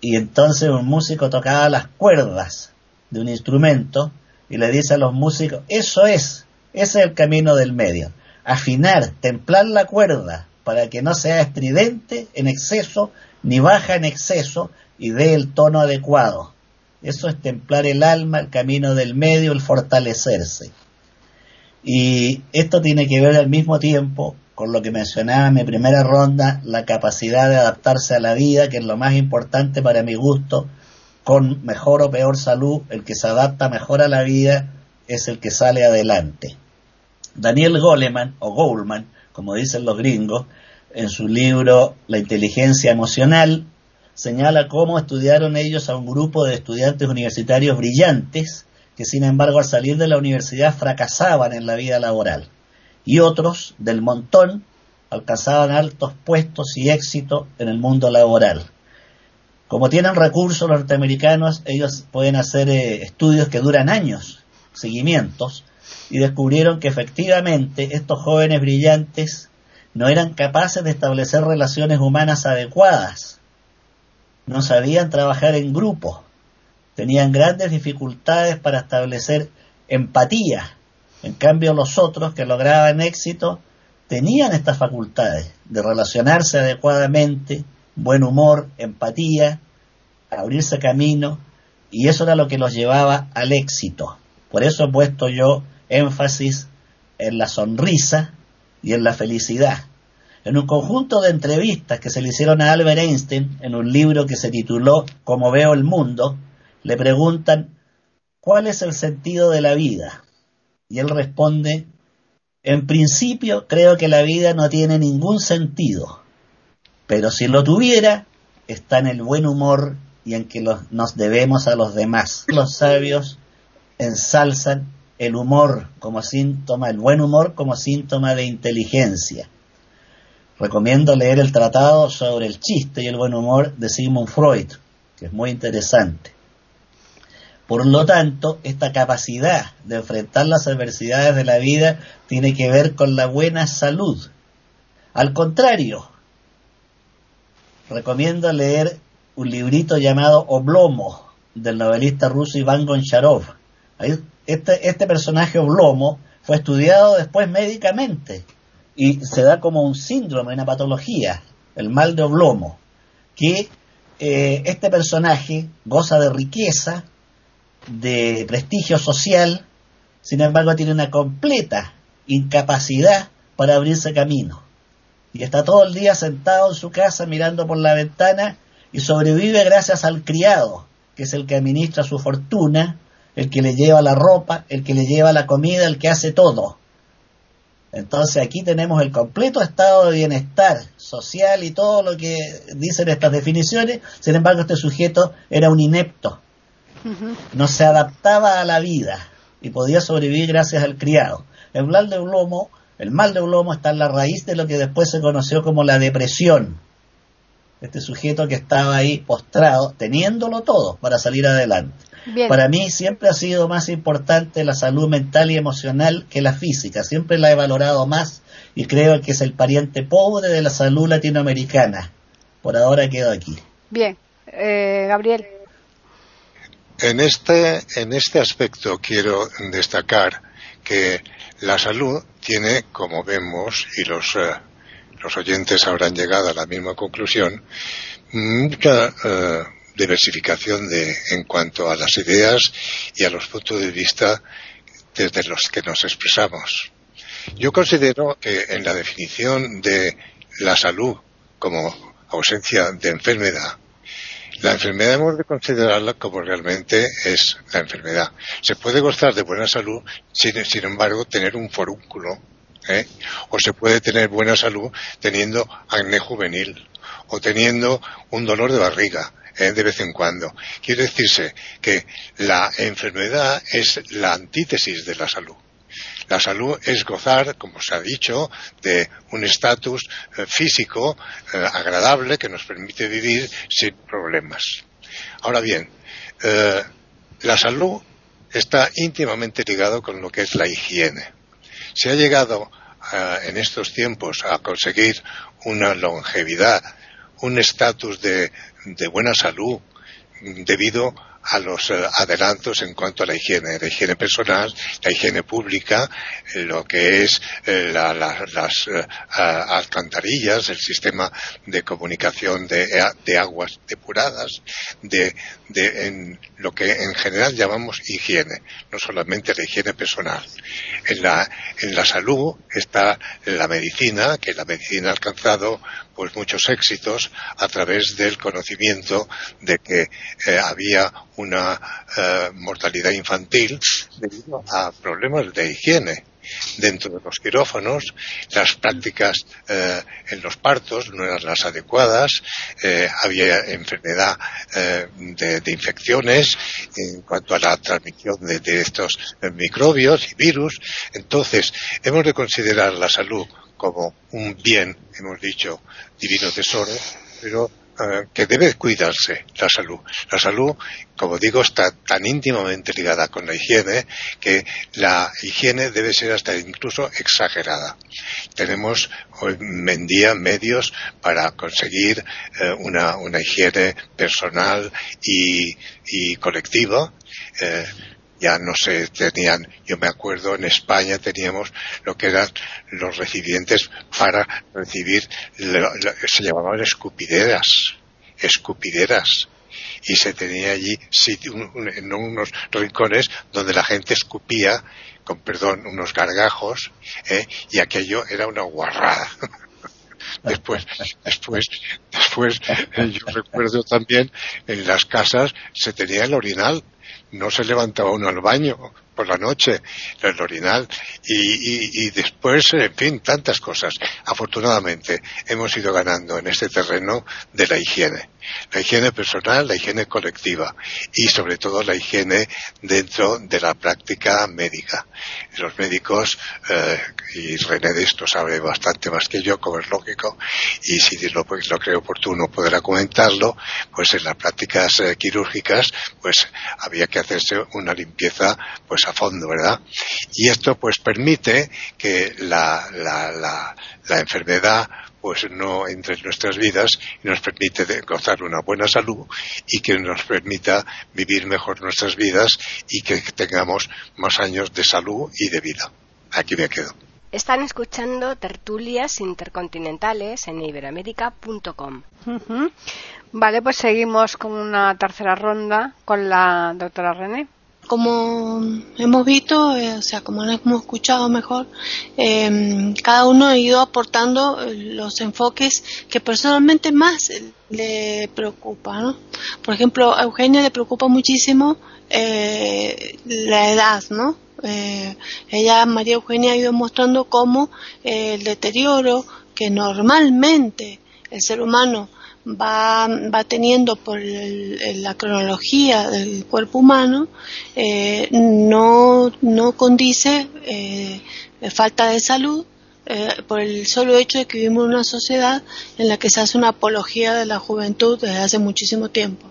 y entonces un músico tocaba las cuerdas de un instrumento y le dice a los músicos, eso es, ese es el camino del medio, afinar, templar la cuerda para que no sea estridente en exceso ni baja en exceso y dé el tono adecuado. Eso es templar el alma, el camino del medio, el fortalecerse. Y esto tiene que ver al mismo tiempo con lo que mencionaba en mi primera ronda, la capacidad de adaptarse a la vida, que es lo más importante para mi gusto, con mejor o peor salud, el que se adapta mejor a la vida es el que sale adelante. Daniel Goleman, o Goleman, como dicen los gringos, en su libro La inteligencia emocional, señala cómo estudiaron ellos a un grupo de estudiantes universitarios brillantes que sin embargo al salir de la universidad fracasaban en la vida laboral y otros del montón alcanzaban altos puestos y éxito en el mundo laboral. Como tienen recursos norteamericanos, ellos pueden hacer eh, estudios que duran años, seguimientos, y descubrieron que efectivamente estos jóvenes brillantes no eran capaces de establecer relaciones humanas adecuadas, no sabían trabajar en grupo, tenían grandes dificultades para establecer empatía. En cambio, los otros que lograban éxito tenían estas facultades de relacionarse adecuadamente, buen humor, empatía, abrirse camino, y eso era lo que los llevaba al éxito. Por eso he puesto yo énfasis en la sonrisa y en la felicidad. En un conjunto de entrevistas que se le hicieron a Albert Einstein en un libro que se tituló Como veo el mundo, le preguntan, ¿cuál es el sentido de la vida? Y él responde, en principio creo que la vida no tiene ningún sentido, pero si lo tuviera, está en el buen humor y en que nos debemos a los demás. Los sabios ensalzan el humor como síntoma, el buen humor como síntoma de inteligencia. Recomiendo leer el tratado sobre el chiste y el buen humor de Sigmund Freud, que es muy interesante. Por lo tanto, esta capacidad de enfrentar las adversidades de la vida tiene que ver con la buena salud. Al contrario, recomiendo leer un librito llamado Oblomo del novelista ruso Iván Goncharov. Este, este personaje Oblomo fue estudiado después médicamente y se da como un síndrome, una patología, el mal de Oblomo, que eh, este personaje goza de riqueza, de prestigio social, sin embargo tiene una completa incapacidad para abrirse camino. Y está todo el día sentado en su casa mirando por la ventana y sobrevive gracias al criado, que es el que administra su fortuna, el que le lleva la ropa, el que le lleva la comida, el que hace todo. Entonces aquí tenemos el completo estado de bienestar social y todo lo que dicen estas definiciones. Sin embargo, este sujeto era un inepto, no se adaptaba a la vida y podía sobrevivir gracias al criado. El mal de Ulomo, el mal de Ulomo está en la raíz de lo que después se conoció como la depresión. Este sujeto que estaba ahí postrado, teniéndolo todo para salir adelante. Para mí siempre ha sido más importante la salud mental y emocional que la física. Siempre la he valorado más y creo que es el pariente pobre de la salud latinoamericana. Por ahora quedo aquí. Bien, eh, Gabriel. En este, en este aspecto quiero destacar que la salud tiene, como vemos, y los, eh, los oyentes habrán llegado a la misma conclusión, mucha eh, diversificación de, en cuanto a las ideas y a los puntos de vista desde los que nos expresamos. Yo considero que en la definición de la salud como ausencia de enfermedad, la enfermedad hemos de considerarla como realmente es la enfermedad. Se puede gozar de buena salud sin, sin embargo, tener un forúnculo. ¿eh? O se puede tener buena salud teniendo acné juvenil o teniendo un dolor de barriga ¿eh? de vez en cuando. Quiere decirse que la enfermedad es la antítesis de la salud. La salud es gozar, como se ha dicho, de un estatus eh, físico eh, agradable que nos permite vivir sin problemas. Ahora bien, la salud está íntimamente ligado con lo que es la higiene. Se ha llegado en estos tiempos a conseguir una longevidad, un estatus de, de buena salud debido a los eh, adelantos en cuanto a la higiene, la higiene personal, la higiene pública, eh, lo que es eh, las alcantarillas, el sistema de comunicación de, aguas depuradas, de, en lo que en general llamamos higiene, no solamente la higiene personal. En la, en la salud está la medicina, que la medicina ha alcanzado pues muchos éxitos a través del conocimiento de que había una eh, mortalidad infantil debido a problemas de higiene dentro de los quirófanos, las prácticas eh, en los partos no eran las adecuadas, eh, había enfermedad de, infecciones en cuanto a la transmisión de, de, estos microbios y virus. Entonces, hemos de considerar la salud como un bien, hemos dicho, divino tesoro, pero eh, que debe cuidarse la salud. La salud, como digo, está tan íntimamente ligada con la higiene que la higiene debe ser hasta incluso exagerada. Tenemos hoy en día medios para conseguir eh, una, higiene personal y, colectiva. Eh, ya no se tenían, yo me acuerdo en España teníamos lo que eran los recipientes para recibir, se llamaban escupideras, escupideras. Y se tenía allí en unos rincones donde la gente escupía, con perdón, unos gargajos, ¿eh? y aquello era una guarrada. (laughs) después, después, después, eh, yo recuerdo también en las casas se tenía el orinal no se levantaba uno al baño por la noche, el orinal, y, y, después, en fin, tantas cosas. Afortunadamente, hemos ido ganando en este terreno de la higiene. La higiene personal, la higiene colectiva y sobre todo la higiene dentro de la práctica médica. Los médicos, eh, y René de esto sabe bastante más que yo, como es lógico, y si lo, lo creo oportuno podrá comentarlo, pues en las prácticas eh, quirúrgicas, pues había que hacerse una limpieza pues a fondo, ¿verdad? Y esto pues permite que la, la, la, enfermedad pues no entre en nuestras vidas y nos permite gozar una buena salud y que nos permita vivir mejor nuestras vidas y que tengamos más años de salud y de vida. Aquí me quedo. Están escuchando tertulias intercontinentales en iberoamérica.com. Vale, pues seguimos con una tercera ronda con la doctora René como hemos visto, eh, o sea, como hemos escuchado mejor, em, cada uno ha ido aportando eh, los enfoques que personalmente más le preocupa, ¿no? Por ejemplo, a Eugenia le preocupa muchísimo eh, la edad, ¿no? ella, María Eugenia, ha ido mostrando cómo el deterioro que normalmente el ser humano va, va teniendo por la cronología del cuerpo humano eh, no, no condice eh, falta de salud eh, por el solo hecho de que vivimos en una sociedad en la que se hace una apología de la juventud desde hace muchísimo tiempo.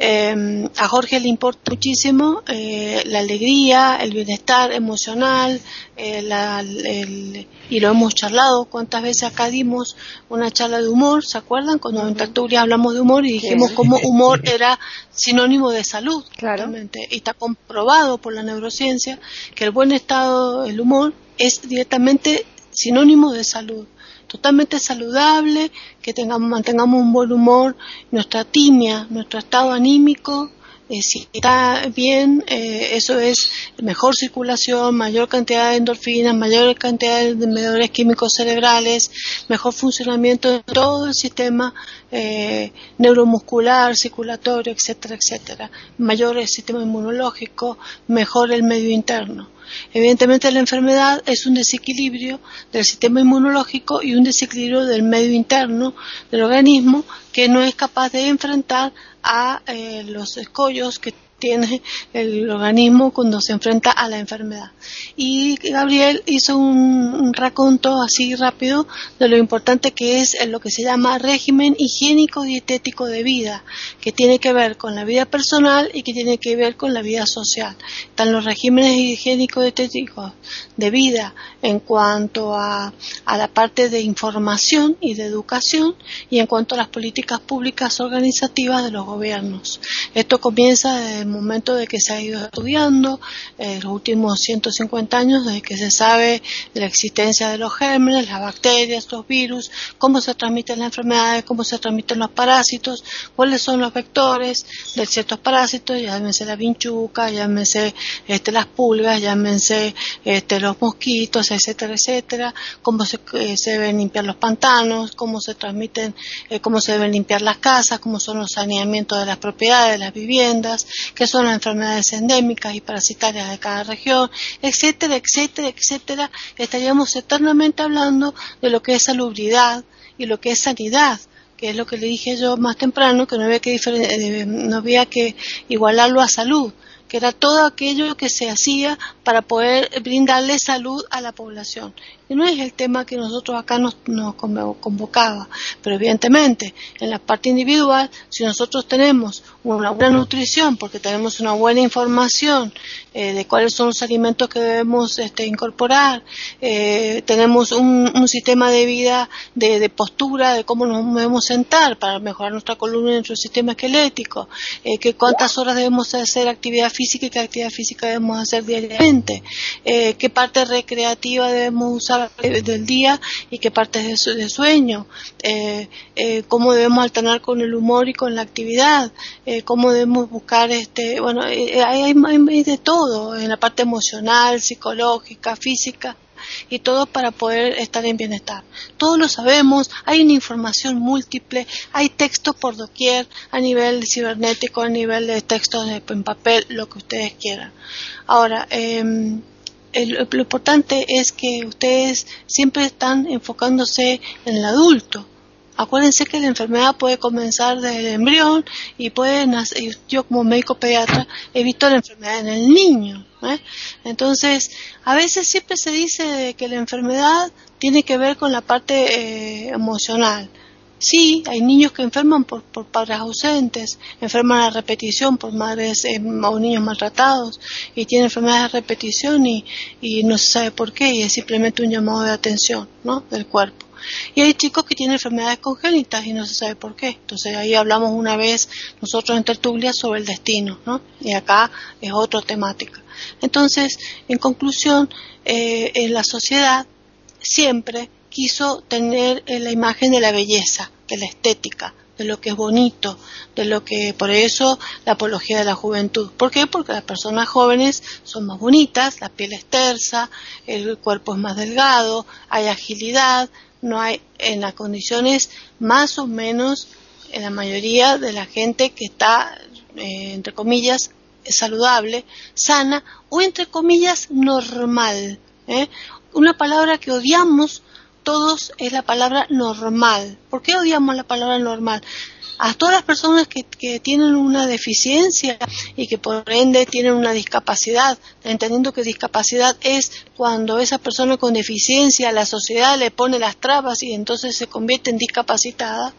Eh, a Jorge le importa muchísimo eh, la alegría, el bienestar emocional, eh, y lo hemos charlado. ¿Cuántas veces acá dimos una charla de humor? ¿Se acuerdan? Cuando en Tertulia hablamos de humor y dijimos cómo (laughs) humor era sinónimo de salud. Claramente. Y está comprobado por la neurociencia que el buen estado del humor es directamente sinónimo de salud totalmente saludable, que tengamos, mantengamos un buen humor, nuestra timia, nuestro estado anímico, eh, si está bien, eh, eso es mejor circulación, mayor cantidad de endorfinas, mayor cantidad de medidores químicos cerebrales, mejor funcionamiento de todo el sistema eh, neuromuscular, circulatorio, etcétera, etcétera, mayor el sistema inmunológico, mejor el medio interno. Evidentemente la enfermedad es un desequilibrio del sistema inmunológico y un desequilibrio del medio interno del organismo que no es capaz de enfrentar a eh, los escollos que tiene el organismo cuando se enfrenta a la enfermedad. Y Gabriel hizo un, raconto así rápido de lo importante que es lo que se llama régimen higiénico dietético de vida, que tiene que ver con la vida personal y que tiene que ver con la vida social. Están los regímenes higiénicos dietéticos de vida en cuanto a, a la parte de información y de educación y en cuanto a las políticas públicas organizativas de los gobiernos. Esto comienza desde momento de que se ha ido estudiando eh, los últimos 150 años, desde que se sabe la existencia de los gérmenes, las bacterias, los virus, cómo se transmiten las enfermedades, cómo se transmiten los parásitos, cuáles son los vectores de ciertos parásitos, llámense la vinchuca, llámense este, las pulgas, llámense este, los mosquitos, etcétera, etcétera, cómo se, eh, se deben limpiar los pantanos, cómo se transmiten, eh, cómo se deben limpiar las casas, cómo son los saneamientos de las propiedades, de las viviendas, qué son las enfermedades endémicas y parasitarias de cada región, etcétera, etcétera, etcétera, estaríamos eternamente hablando de lo que es salubridad y lo que es sanidad que es lo que le dije yo más temprano, que no había que, eh, no había que igualarlo a salud, que era todo aquello que se hacía para poder brindarle salud a la población. Y no es el tema que nosotros acá nos, nos convocaba, pero evidentemente en la parte individual, si nosotros tenemos una buena nutrición, porque tenemos una buena información eh, de cuáles son los alimentos que debemos este, incorporar, eh, tenemos un, sistema de vida, de, postura, de cómo nos debemos sentar para mejorar nuestra columna y nuestro sistema esquelético, eh, que cuántas horas debemos hacer actividad física y qué actividad física debemos hacer diariamente, qué parte recreativa debemos usar del día y qué partes de, de sueño, eh, eh, cómo debemos alternar con el humor y con la actividad, eh, cómo debemos buscar, este, bueno, hay, hay, de todo, en la parte emocional, psicológica, física. y todo para poder estar en bienestar. Todos lo sabemos, hay una información múltiple, hay texto por doquier, a nivel cibernético, a nivel de texto en papel, lo que ustedes quieran. Ahora, em, lo importante es que ustedes siempre están enfocándose en el adulto Acuérdense que la enfermedad puede comenzar desde el embrión y puede nacer, yo como médico pediatra he visto la enfermedad en el niño. ¿eh? Entonces, a veces siempre se dice que la enfermedad tiene que ver con la parte eh, emocional. Sí, hay niños que enferman por, padres ausentes, enferman a repetición por madres eh, o niños maltratados y tienen enfermedades de repetición y, y no se sabe por qué y es simplemente un llamado de atención ¿no? del cuerpo. Y hay chicos que tienen enfermedades congénitas y no se sabe por qué. Entonces ahí hablamos una vez nosotros en tertulia sobre el destino, ¿no? Y acá es otra temática. Entonces, en conclusión, eh, en la sociedad siempre quiso tener eh, la imagen de la belleza, de la estética, de lo que es bonito, de lo que, por eso la apología de la juventud. ¿Por qué? Porque las personas jóvenes son más bonitas, la piel es tersa, el cuerpo es más delgado, hay agilidad, no hay en las condiciones más o menos en la mayoría de la gente que está eh, entre comillas saludable, sana o entre comillas normal. ¿eh? Una palabra que odiamos todos es la palabra normal. ¿Por qué odiamos la palabra normal? a todas las personas que, tienen una deficiencia y que por ende tienen una discapacidad, entendiendo que discapacidad es cuando esa persona con deficiencia la sociedad le pone las trabas y entonces se convierte en discapacitada,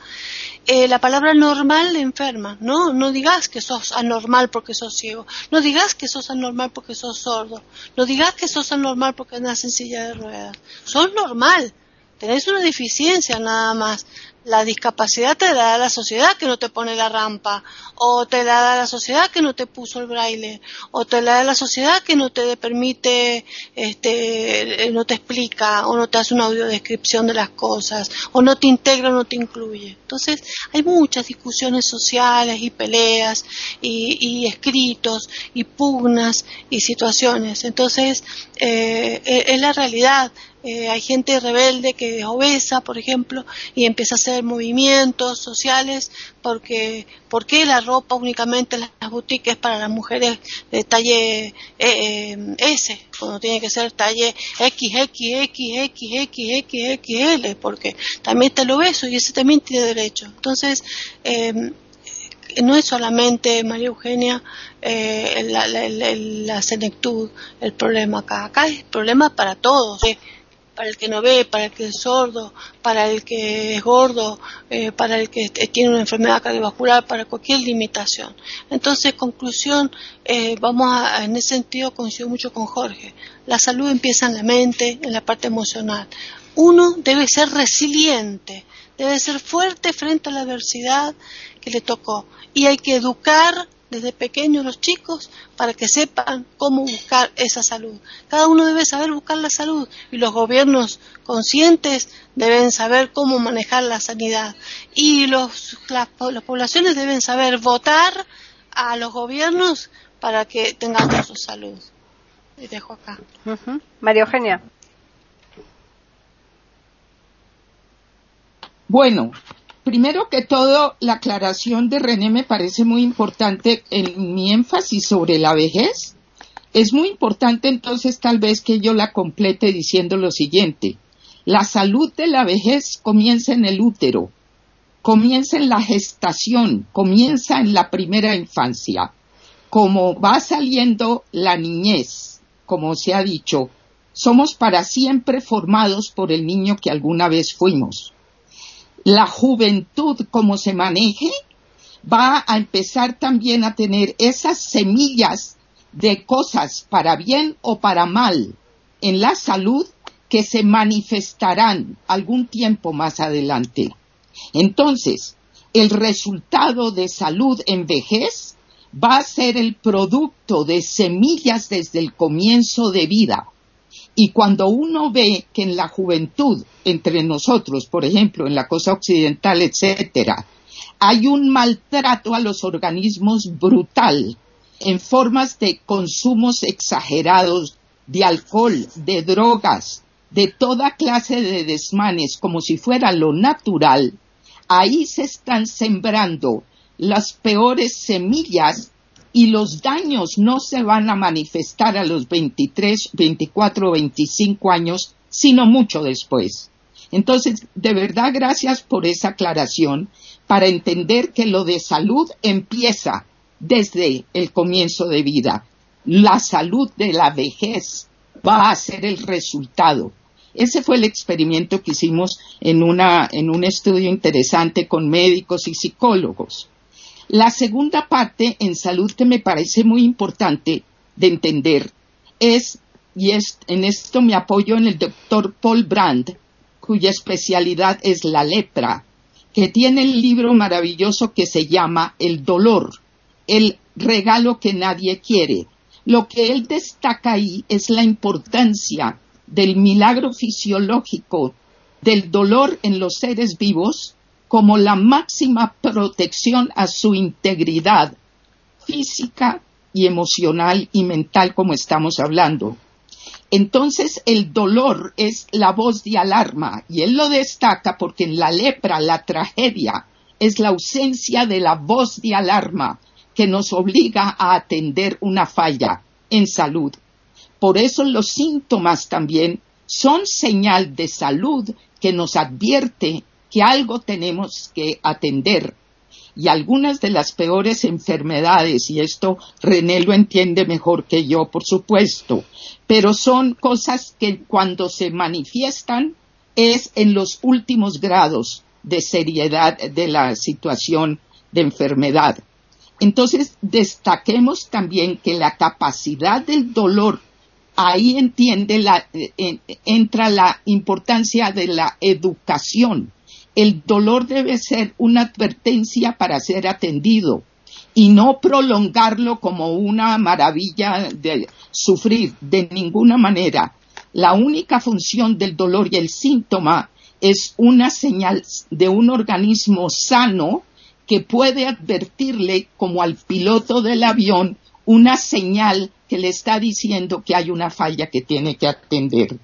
eh, la palabra normal le enferma, ¿no? No digas que sos anormal porque sos ciego, no digas que sos anormal porque sos sordo, no digas que sos anormal porque andas en silla de ruedas, sos normal, tenés una deficiencia nada más, la discapacidad te da la sociedad que no te pone la rampa, o te la da la sociedad que no te puso el braille, o te la da la sociedad que no te permite, este, eh, no te explica, o no te hace una audiodescripción de las cosas, o no te integra o no te incluye. Entonces, hay muchas discusiones sociales y peleas, y, escritos, y pugnas, y situaciones. Entonces, eh, e, es la realidad eh, hay gente rebelde que es obesa, por ejemplo, y empieza a hacer movimientos sociales porque ¿por qué la ropa únicamente en las boutiques para las mujeres de talle eh, eh, S, cuando tiene que ser talle X, X, X, X, X, X, XL, porque también está el obeso y ese también tiene derecho. Entonces, no es solamente, María Eugenia, la, la, senectud el problema acá. Acá es problema para todos para el que no ve, para el que es sordo, para el que es gordo, eh, para el que tiene una enfermedad cardiovascular, para cualquier limitación. Entonces, conclusión, eh, vamos a, en ese sentido coincido mucho con Jorge. La salud empieza en la mente, en la parte emocional. Uno debe ser resiliente, debe ser fuerte frente a la adversidad que le tocó y hay que educar desde pequeños los chicos para que sepan cómo buscar esa salud. Cada uno debe saber buscar la salud y los gobiernos conscientes deben saber cómo manejar la sanidad y los, las, poblaciones deben saber votar a los gobiernos para que tengamos su salud. Y dejo acá. María Eugenia. Bueno, primero que todo, la aclaración de René me parece muy importante en mi énfasis sobre la vejez. Es muy importante entonces tal vez que yo la complete diciendo lo siguiente. La salud de la vejez comienza en el útero, comienza en la gestación, comienza en la primera infancia. Como va saliendo la niñez, como se ha dicho, somos para siempre formados por el niño que alguna vez fuimos la juventud como se maneje, va a empezar también a tener esas semillas de cosas para bien o para mal en la salud que se manifestarán algún tiempo más adelante. Entonces, el resultado de salud en vejez va a ser el producto de semillas desde el comienzo de vida y cuando uno ve que en la juventud, entre nosotros, por ejemplo, en la cosa occidental, etcétera, hay un maltrato a los organismos brutal en formas de consumos exagerados de alcohol, de drogas, de toda clase de desmanes como si fuera lo natural, ahí se están sembrando las peores semillas y los daños no se van a manifestar a los 23, 24 o 25 años, sino mucho después. Entonces, de verdad, gracias por esa aclaración para entender que lo de salud empieza desde el comienzo de vida. La salud de la vejez va a ser el resultado. Ese fue el experimento que hicimos en, en un estudio interesante con médicos y psicólogos. La segunda parte en salud que me parece muy importante de entender es, y es, en esto me apoyo en el doctor Paul Brand, cuya especialidad es la lepra, que tiene el libro maravilloso que se llama El dolor, el regalo que nadie quiere. Lo que él destaca ahí es la importancia del milagro fisiológico del dolor en los seres vivos como la máxima protección a su integridad física y emocional y mental como estamos hablando. Entonces el dolor es la voz de alarma y él lo destaca porque en la lepra la tragedia es la ausencia de la voz de alarma que nos obliga a atender una falla en salud. Por eso los síntomas también son señal de salud que nos advierte que algo tenemos que atender y algunas de las peores enfermedades, y esto René lo entiende mejor que yo, por supuesto, pero son cosas que cuando se manifiestan es en los últimos grados de seriedad de la situación de enfermedad. Entonces, destaquemos también que la capacidad del dolor, ahí entiende la, eh, entra la importancia de la educación el dolor debe ser una advertencia para ser atendido y no prolongarlo como una maravilla de sufrir de ninguna manera. La única función del dolor y el síntoma es una señal de un organismo sano que puede advertirle como al piloto del avión una señal que le está diciendo que hay una falla que tiene que atender.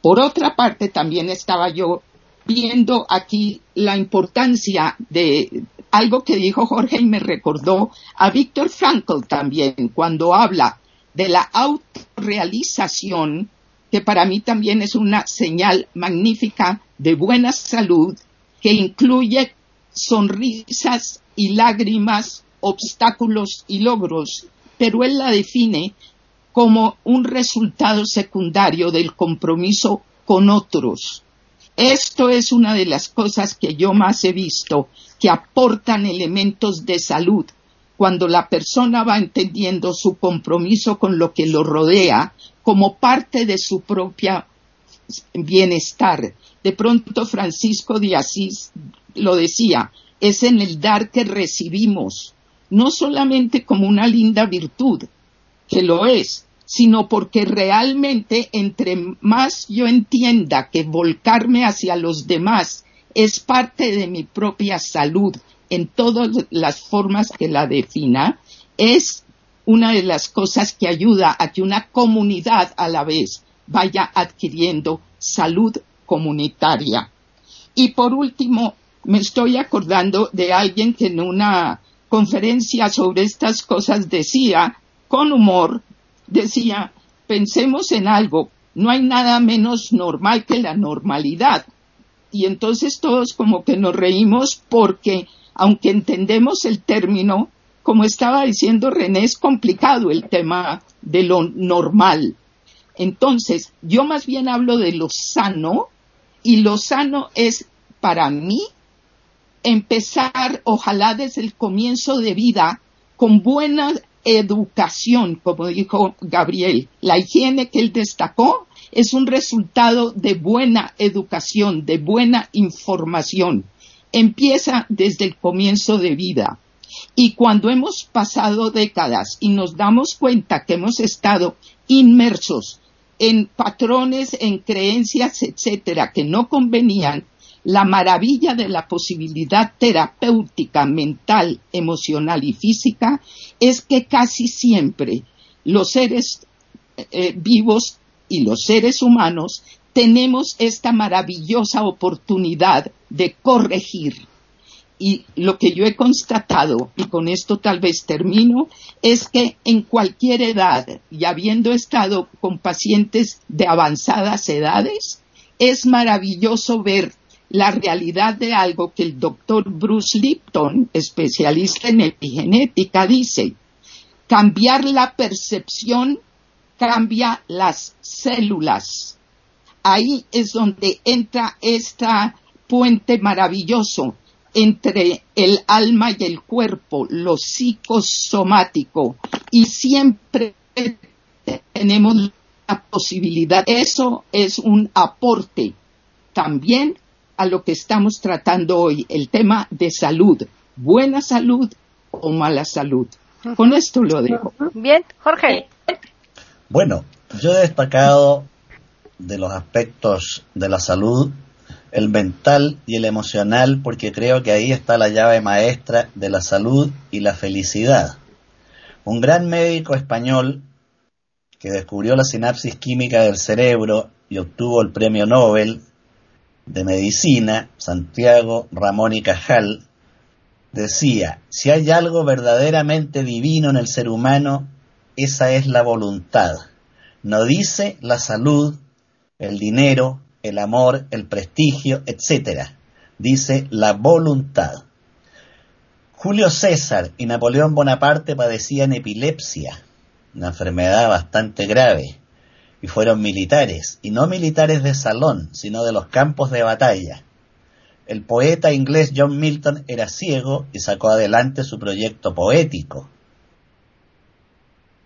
Por otra parte, también estaba yo viendo aquí la importancia de algo que dijo Jorge y me recordó a Víctor Frankl también cuando habla de la autorrealización, que para mí también es una señal magnífica de buena salud, que incluye sonrisas y lágrimas, obstáculos y logros, pero él la define como un resultado secundario del compromiso con otros, esto es una de las cosas que yo más he visto que aportan elementos de salud cuando la persona va entendiendo su compromiso con lo que lo rodea como parte de su propia bienestar. De pronto Francisco de Asís lo decía, es en el dar que recibimos, no solamente como una linda virtud, que lo es, sino porque realmente entre más yo entienda que volcarme hacia los demás es parte de mi propia salud en todas las formas que la defina, es una de las cosas que ayuda a que una comunidad a la vez vaya adquiriendo salud comunitaria. Y por último, me estoy acordando de alguien que en una conferencia sobre estas cosas decía, con humor, decía, pensemos en algo, no hay nada menos normal que la normalidad. Y entonces todos como que nos reímos porque, aunque entendemos el término, como estaba diciendo René, es complicado el tema de lo normal. Entonces, yo más bien hablo de lo sano, y lo sano es para mí empezar, ojalá desde el comienzo de vida, con buenas educación, como dijo Gabriel. La higiene que él destacó es un resultado de buena educación, de buena información. Empieza desde el comienzo de vida. Y cuando hemos pasado décadas y nos damos cuenta que hemos estado inmersos en patrones, en creencias, etcétera, que no convenían, la maravilla de la posibilidad terapéutica mental, emocional y física es que casi siempre los seres eh, vivos y los seres humanos tenemos esta maravillosa oportunidad de corregir. Y lo que yo he constatado, y con esto tal vez termino, es que en cualquier edad, y habiendo estado con pacientes de avanzadas edades, es maravilloso ver la realidad de algo que el doctor Bruce Lipton, especialista en epigenética, dice. Cambiar la percepción cambia las células. Ahí es donde entra esta puente maravilloso entre el alma y el cuerpo, lo psicosomático. Y siempre tenemos la posibilidad. Eso es un aporte también a lo que estamos tratando hoy, el tema de salud, buena salud o mala salud. Con esto lo dejo. Bien, Jorge. Bueno, yo he destacado de los aspectos de la salud el mental y el emocional porque creo que ahí está la llave maestra de la salud y la felicidad. Un gran médico español que descubrió la sinapsis química del cerebro y obtuvo el premio Nobel de Medicina, Santiago Ramón y Cajal, decía, si hay algo verdaderamente divino en el ser humano, esa es la voluntad. No dice la salud, el dinero, el amor, el prestigio, etc. Dice la voluntad. Julio César y Napoleón Bonaparte padecían epilepsia, una enfermedad bastante grave y fueron militares, y no militares de salón, sino de los campos de batalla. El poeta inglés John Milton era ciego y sacó adelante su proyecto poético.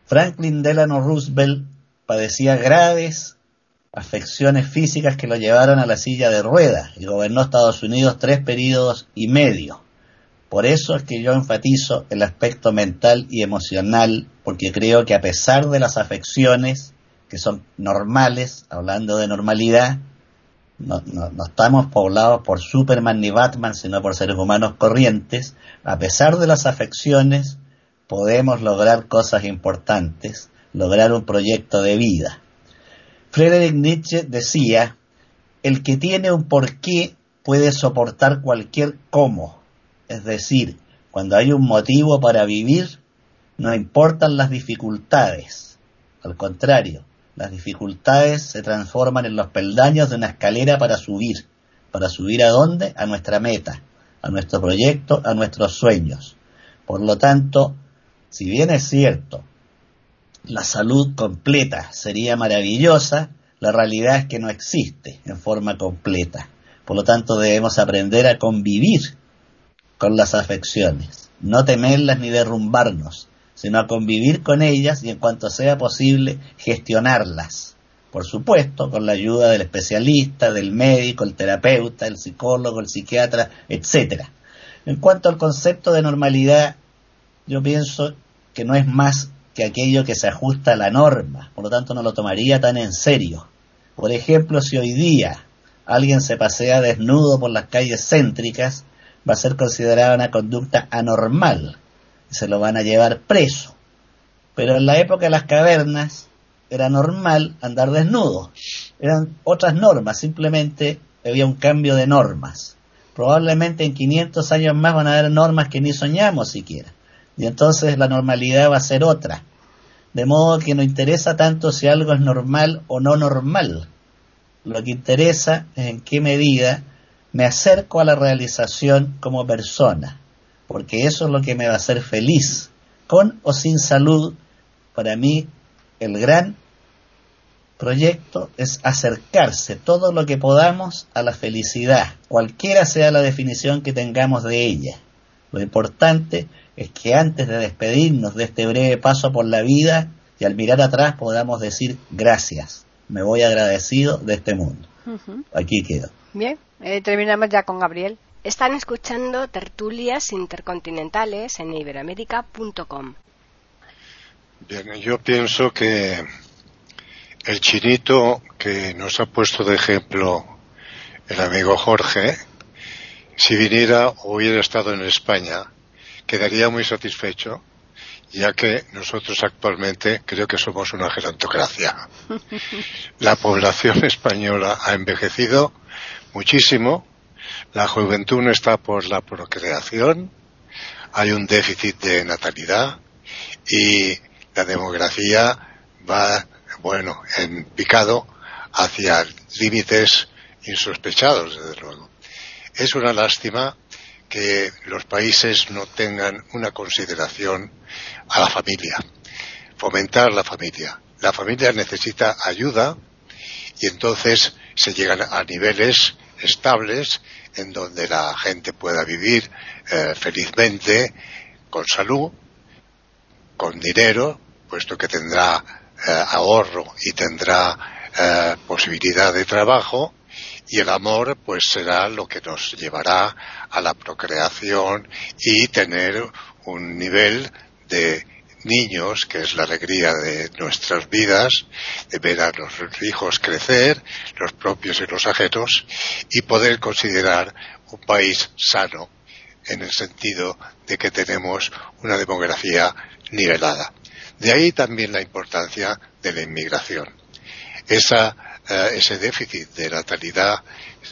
Franklin Delano Roosevelt padecía graves afecciones físicas que lo llevaron a la silla de ruedas y gobernó Estados Unidos tres periodos y medio. Por eso es que yo enfatizo el aspecto mental y emocional, porque creo que a pesar de las afecciones, que son normales, hablando de normalidad, no, no, estamos poblados por Superman ni Batman, sino por seres humanos corrientes, a pesar de las afecciones, podemos lograr cosas importantes, lograr un proyecto de vida. Friedrich Nietzsche decía, el que tiene un porqué puede soportar cualquier cómo, es decir, cuando hay un motivo para vivir, no importan las dificultades, al contrario, las dificultades se transforman en los peldaños de una escalera para subir. ¿Para subir a dónde? A nuestra meta, a nuestro proyecto, a nuestros sueños. Por lo tanto, si bien es cierto, la salud completa sería maravillosa, la realidad es que no existe en forma completa. Por lo tanto, debemos aprender a convivir con las afecciones, no temerlas ni derrumbarnos, sino a convivir con ellas y en cuanto sea posible gestionarlas. Por supuesto, con la ayuda del especialista, del médico, el terapeuta, el psicólogo, el psiquiatra, etc. En cuanto al concepto de normalidad, yo pienso que no es más que aquello que se ajusta a la norma, por lo tanto no lo tomaría tan en serio. Por ejemplo, si hoy día alguien se pasea desnudo por las calles céntricas, va a ser considerada una conducta anormal, se lo van a llevar preso. Pero en la época de las cavernas era normal andar desnudo. Eran otras normas, simplemente había un cambio de normas. Probablemente en 500 años más van a haber normas que ni soñamos siquiera. Y entonces la normalidad va a ser otra. De modo que no interesa tanto si algo es normal o no normal. Lo que interesa es en qué medida me acerco a la realización como persona porque eso es lo que me va a hacer feliz. Con o sin salud, para mí el gran proyecto es acercarse todo lo que podamos a la felicidad, cualquiera sea la definición que tengamos de ella. Lo importante es que antes de despedirnos de este breve paso por la vida y al mirar atrás podamos decir gracias, me voy agradecido de este mundo. Aquí quedo. Bien, eh, terminamos ya con Gabriel. Están escuchando tertulias intercontinentales en iberamérica.com. Bien, yo pienso que el chinito que nos ha puesto de ejemplo el amigo Jorge, si viniera o hubiera estado en España, quedaría muy satisfecho ya que nosotros actualmente creo que somos una gerontocracia. (laughs) La población española ha envejecido muchísimo, la juventud no está por la procreación, hay un déficit de natalidad y la demografía va, bueno, en picado hacia límites insospechados, desde luego. Es una lástima que los países no tengan una consideración a la familia, fomentar la familia. La familia necesita ayuda y entonces se llegan a niveles estables en donde la gente pueda vivir eh, felizmente, con salud, con dinero, puesto que tendrá eh, ahorro y tendrá eh, posibilidad de trabajo, y el amor pues será lo que nos llevará a la procreación y tener un nivel de niños, que es la alegría de nuestras vidas, de ver a los hijos crecer, los propios y los ajenos, y poder considerar un país sano en el sentido de que tenemos una demografía nivelada. De ahí también la importancia de la inmigración. Esa, eh, ese déficit de natalidad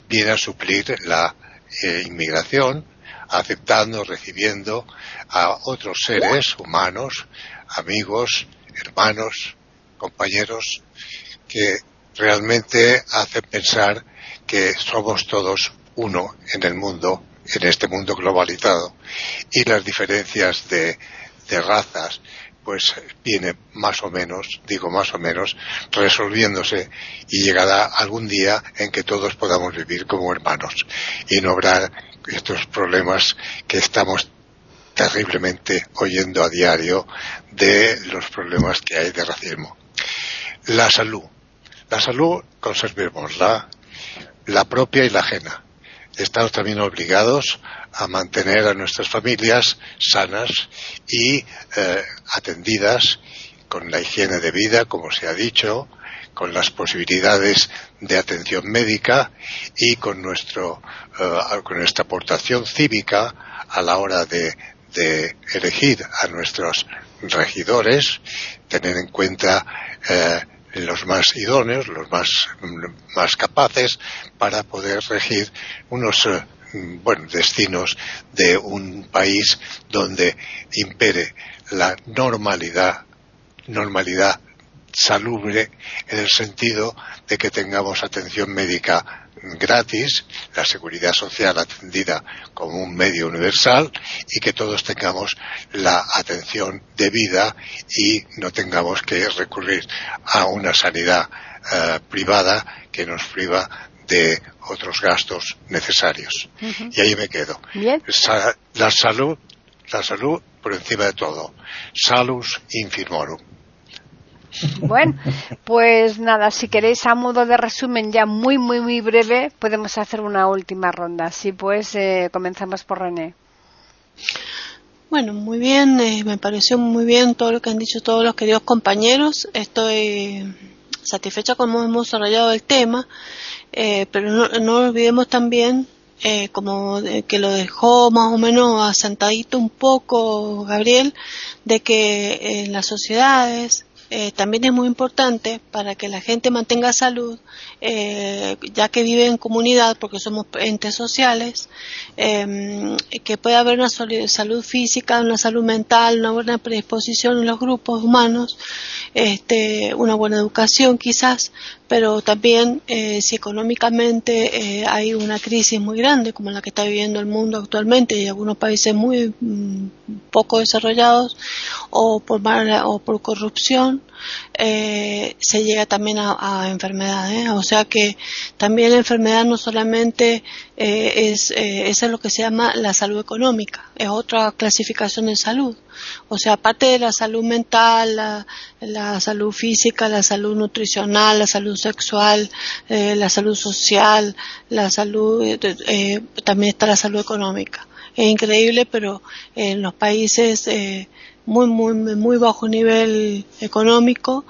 viene a suplir la eh, inmigración, aceptando, recibiendo a otros seres humanos, amigos, hermanos, compañeros, que realmente hacen pensar que somos todos uno en el mundo, en este mundo globalizado, y las diferencias de, de razas, pues viene más o menos, digo más o menos, resolviéndose y llegará algún día en que todos podamos vivir como hermanos y no habrá estos problemas que estamos terriblemente oyendo a diario de los problemas que hay de racismo. La salud. La salud conservémosla, la propia y la ajena. Estamos también obligados a mantener a nuestras familias sanas y eh, atendidas con la higiene de vida, como se ha dicho, con las posibilidades de atención médica y con, nuestro, eh, con nuestra aportación cívica a la hora de, elegir a nuestros regidores, tener en cuenta eh, los más idóneos, los más, más capaces para poder regir unos eh, bueno, destinos de un país donde impere la normalidad, normalidad salubre en el sentido de que tengamos atención médica gratis, la seguridad social atendida como un medio universal y que todos tengamos la atención debida y no tengamos que recurrir a una sanidad eh, privada que nos priva de otros gastos necesarios. Y ahí me quedo. la salud, la salud por encima de todo. Salus infirmorum. (laughs) Bueno, pues nada, si queréis a modo de resumen ya muy, muy, muy breve, podemos hacer una última ronda. Así pues, eh, comenzamos por René. Bueno, muy bien, eh, me pareció muy bien todo lo que han dicho todos los queridos compañeros. Estoy satisfecha como hemos desarrollado el tema, eh, pero no, no, olvidemos también, como que lo dejó más o menos asentadito un poco Gabriel, de que en las sociedades eh, también es muy importante para que la gente mantenga salud, eh, ya que vive en comunidad, porque somos entes sociales, em, que pueda haber una salud física, una salud mental, una buena predisposición en los grupos humanos, este, una buena educación quizás, pero también eh, si económicamente eh, hay una crisis muy grande como la que está viviendo el mundo actualmente y algunos países muy mm, poco desarrollados o por o por corrupción eh, se llega también a, enfermedades o sea que también la enfermedad no solamente es eso es lo que se llama la salud económica es otra clasificación de salud o sea, aparte de la salud mental, la, salud física, la salud nutricional, la salud sexual, eh, la salud social, la salud, eh, eh, también está la salud económica. Es increíble, pero en los países muy, muy, muy bajo nivel económico,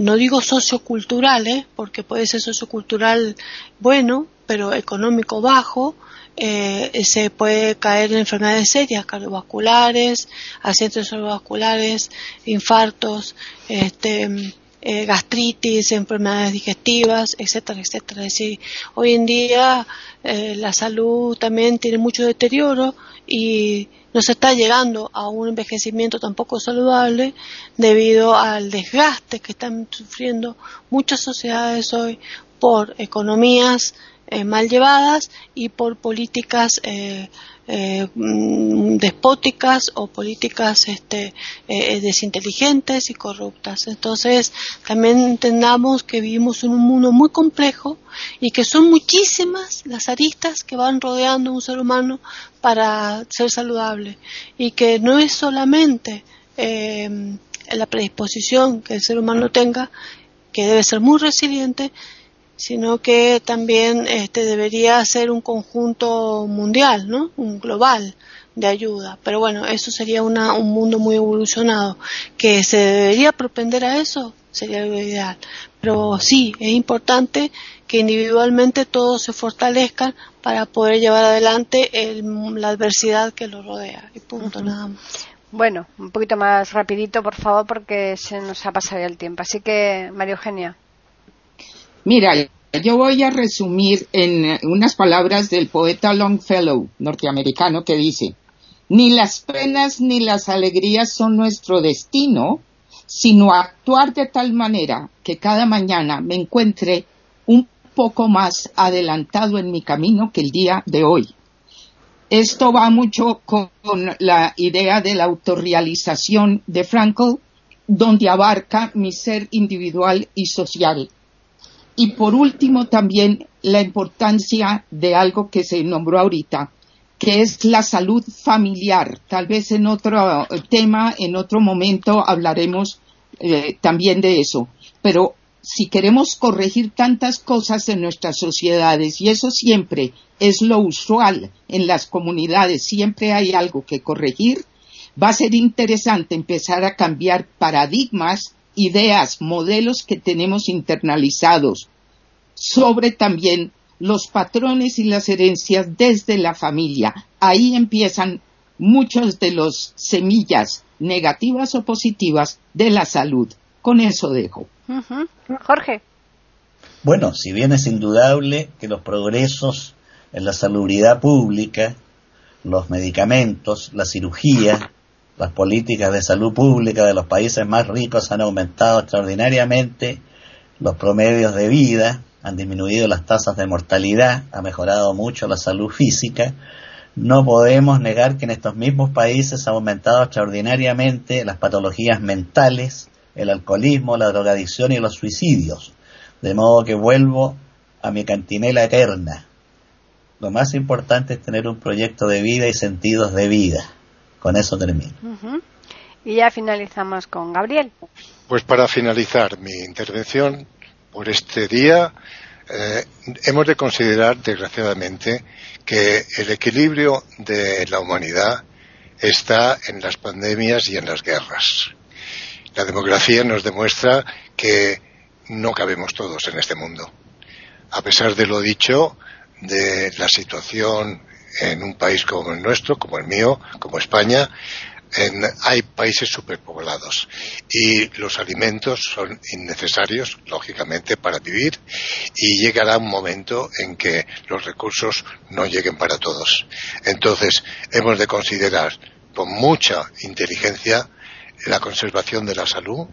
no digo sociocultural, porque puede ser sociocultural bueno, pero económico bajo, eh, se puede caer en enfermedades serias, cardiovasculares, accidentes cerebrovasculares, infartos, este, eh, gastritis, enfermedades digestivas, etcétera, etcétera. Es decir, hoy en día eh, la salud también tiene mucho deterioro y no se está llegando a un envejecimiento tampoco saludable debido al desgaste que están sufriendo muchas sociedades hoy por economías eh, mal llevadas y por políticas eh, eh, mm, despóticas o políticas este, desinteligentes y corruptas. Entonces, también entendamos que vivimos en un mundo muy complejo y que son muchísimas las aristas que van rodeando a un ser humano para ser saludable y que no es solamente la predisposición que el ser humano tenga, que debe ser muy resiliente, sino que también este, debería ser un conjunto mundial, ¿no? Un global de ayuda. Pero bueno, eso sería una, un mundo muy evolucionado. Que se debería propender a eso sería lo ideal. Pero sí, es importante que individualmente todos se fortalezcan para poder llevar adelante la adversidad que lo rodea. Y punto, nada más. Bueno, un poquito más rapidito, por favor, porque se nos ha pasado ya el tiempo. Así que, María Eugenia. Mira, yo voy a resumir en unas palabras del poeta Longfellow, norteamericano, que dice, ni las penas ni las alegrías son nuestro destino, sino actuar de tal manera que cada mañana me encuentre un poco más adelantado en mi camino que el día de hoy. Esto va mucho con la idea de la autorrealización de Frankl, donde abarca mi ser individual y social. Y por último, también la importancia de algo que se nombró ahorita, que es la salud familiar. Tal vez en otro tema, en otro momento hablaremos eh, también de eso. Pero si queremos corregir tantas cosas en nuestras sociedades, y eso siempre es lo usual en las comunidades, siempre hay algo que corregir, va a ser interesante empezar a cambiar paradigmas ideas, modelos que tenemos internalizados sobre también los patrones y las herencias desde la familia. Ahí empiezan muchos de los semillas negativas o positivas de la salud. Con eso dejo. Jorge. Bueno, si bien es indudable que los progresos en la salubridad pública, los medicamentos, la cirugía, las políticas de salud pública de los países más ricos han aumentado extraordinariamente los promedios de vida, han disminuido las tasas de mortalidad, ha mejorado mucho la salud física, no podemos negar que en estos mismos países ha aumentado extraordinariamente las patologías mentales, el alcoholismo, la drogadicción y los suicidios. De modo que vuelvo a mi cantinela eterna. Lo más importante es tener un proyecto de vida y sentidos de vida. Con eso termino. Y ya finalizamos con Gabriel. Pues para finalizar mi intervención por este día, eh, hemos de considerar, desgraciadamente, que el equilibrio de la humanidad está en las pandemias y en las guerras. La demografía nos demuestra que no cabemos todos en este mundo. A pesar de lo dicho, de la situación en un país como el nuestro, como el mío, como España, hay países superpoblados y los alimentos son innecesarios, lógicamente, para vivir y llegará un momento en que los recursos no lleguen para todos. Entonces, hemos de considerar con mucha inteligencia la conservación de la salud,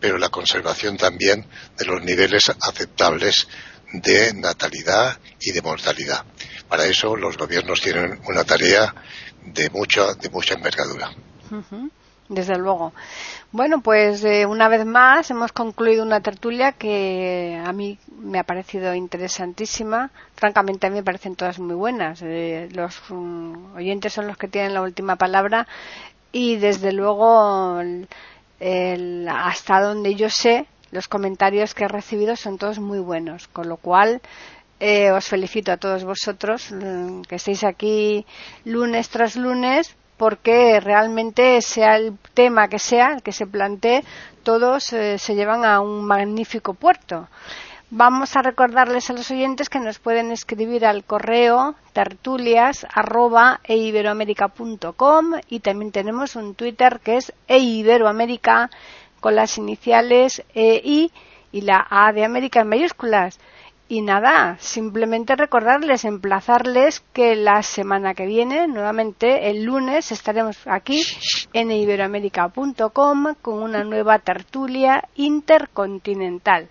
pero la conservación también de los niveles aceptables de natalidad y de mortalidad. Para eso los gobiernos tienen una tarea de mucha, de mucha envergadura. Desde luego. Bueno, pues eh, una vez más hemos concluido una tertulia que a mí me ha parecido interesantísima. Francamente, a mí me parecen todas muy buenas. Eh, los mm, oyentes son los que tienen la última palabra y desde luego hasta donde yo sé los comentarios que he recibido son todos muy buenos con lo cual eh, os felicito a todos vosotros mm, que estéis aquí lunes tras lunes porque realmente sea el tema que sea el que se plantee todos eh, se llevan a un magnífico puerto Vamos a recordarles a los oyentes que nos pueden escribir al correo tertulias y también tenemos un Twitter que es eiberoamérica con las iniciales EI y la A de América en mayúsculas. Y nada, simplemente recordarles, emplazarles que la semana que viene, nuevamente el lunes, estaremos aquí en iberoamérica.com con una nueva tertulia intercontinental.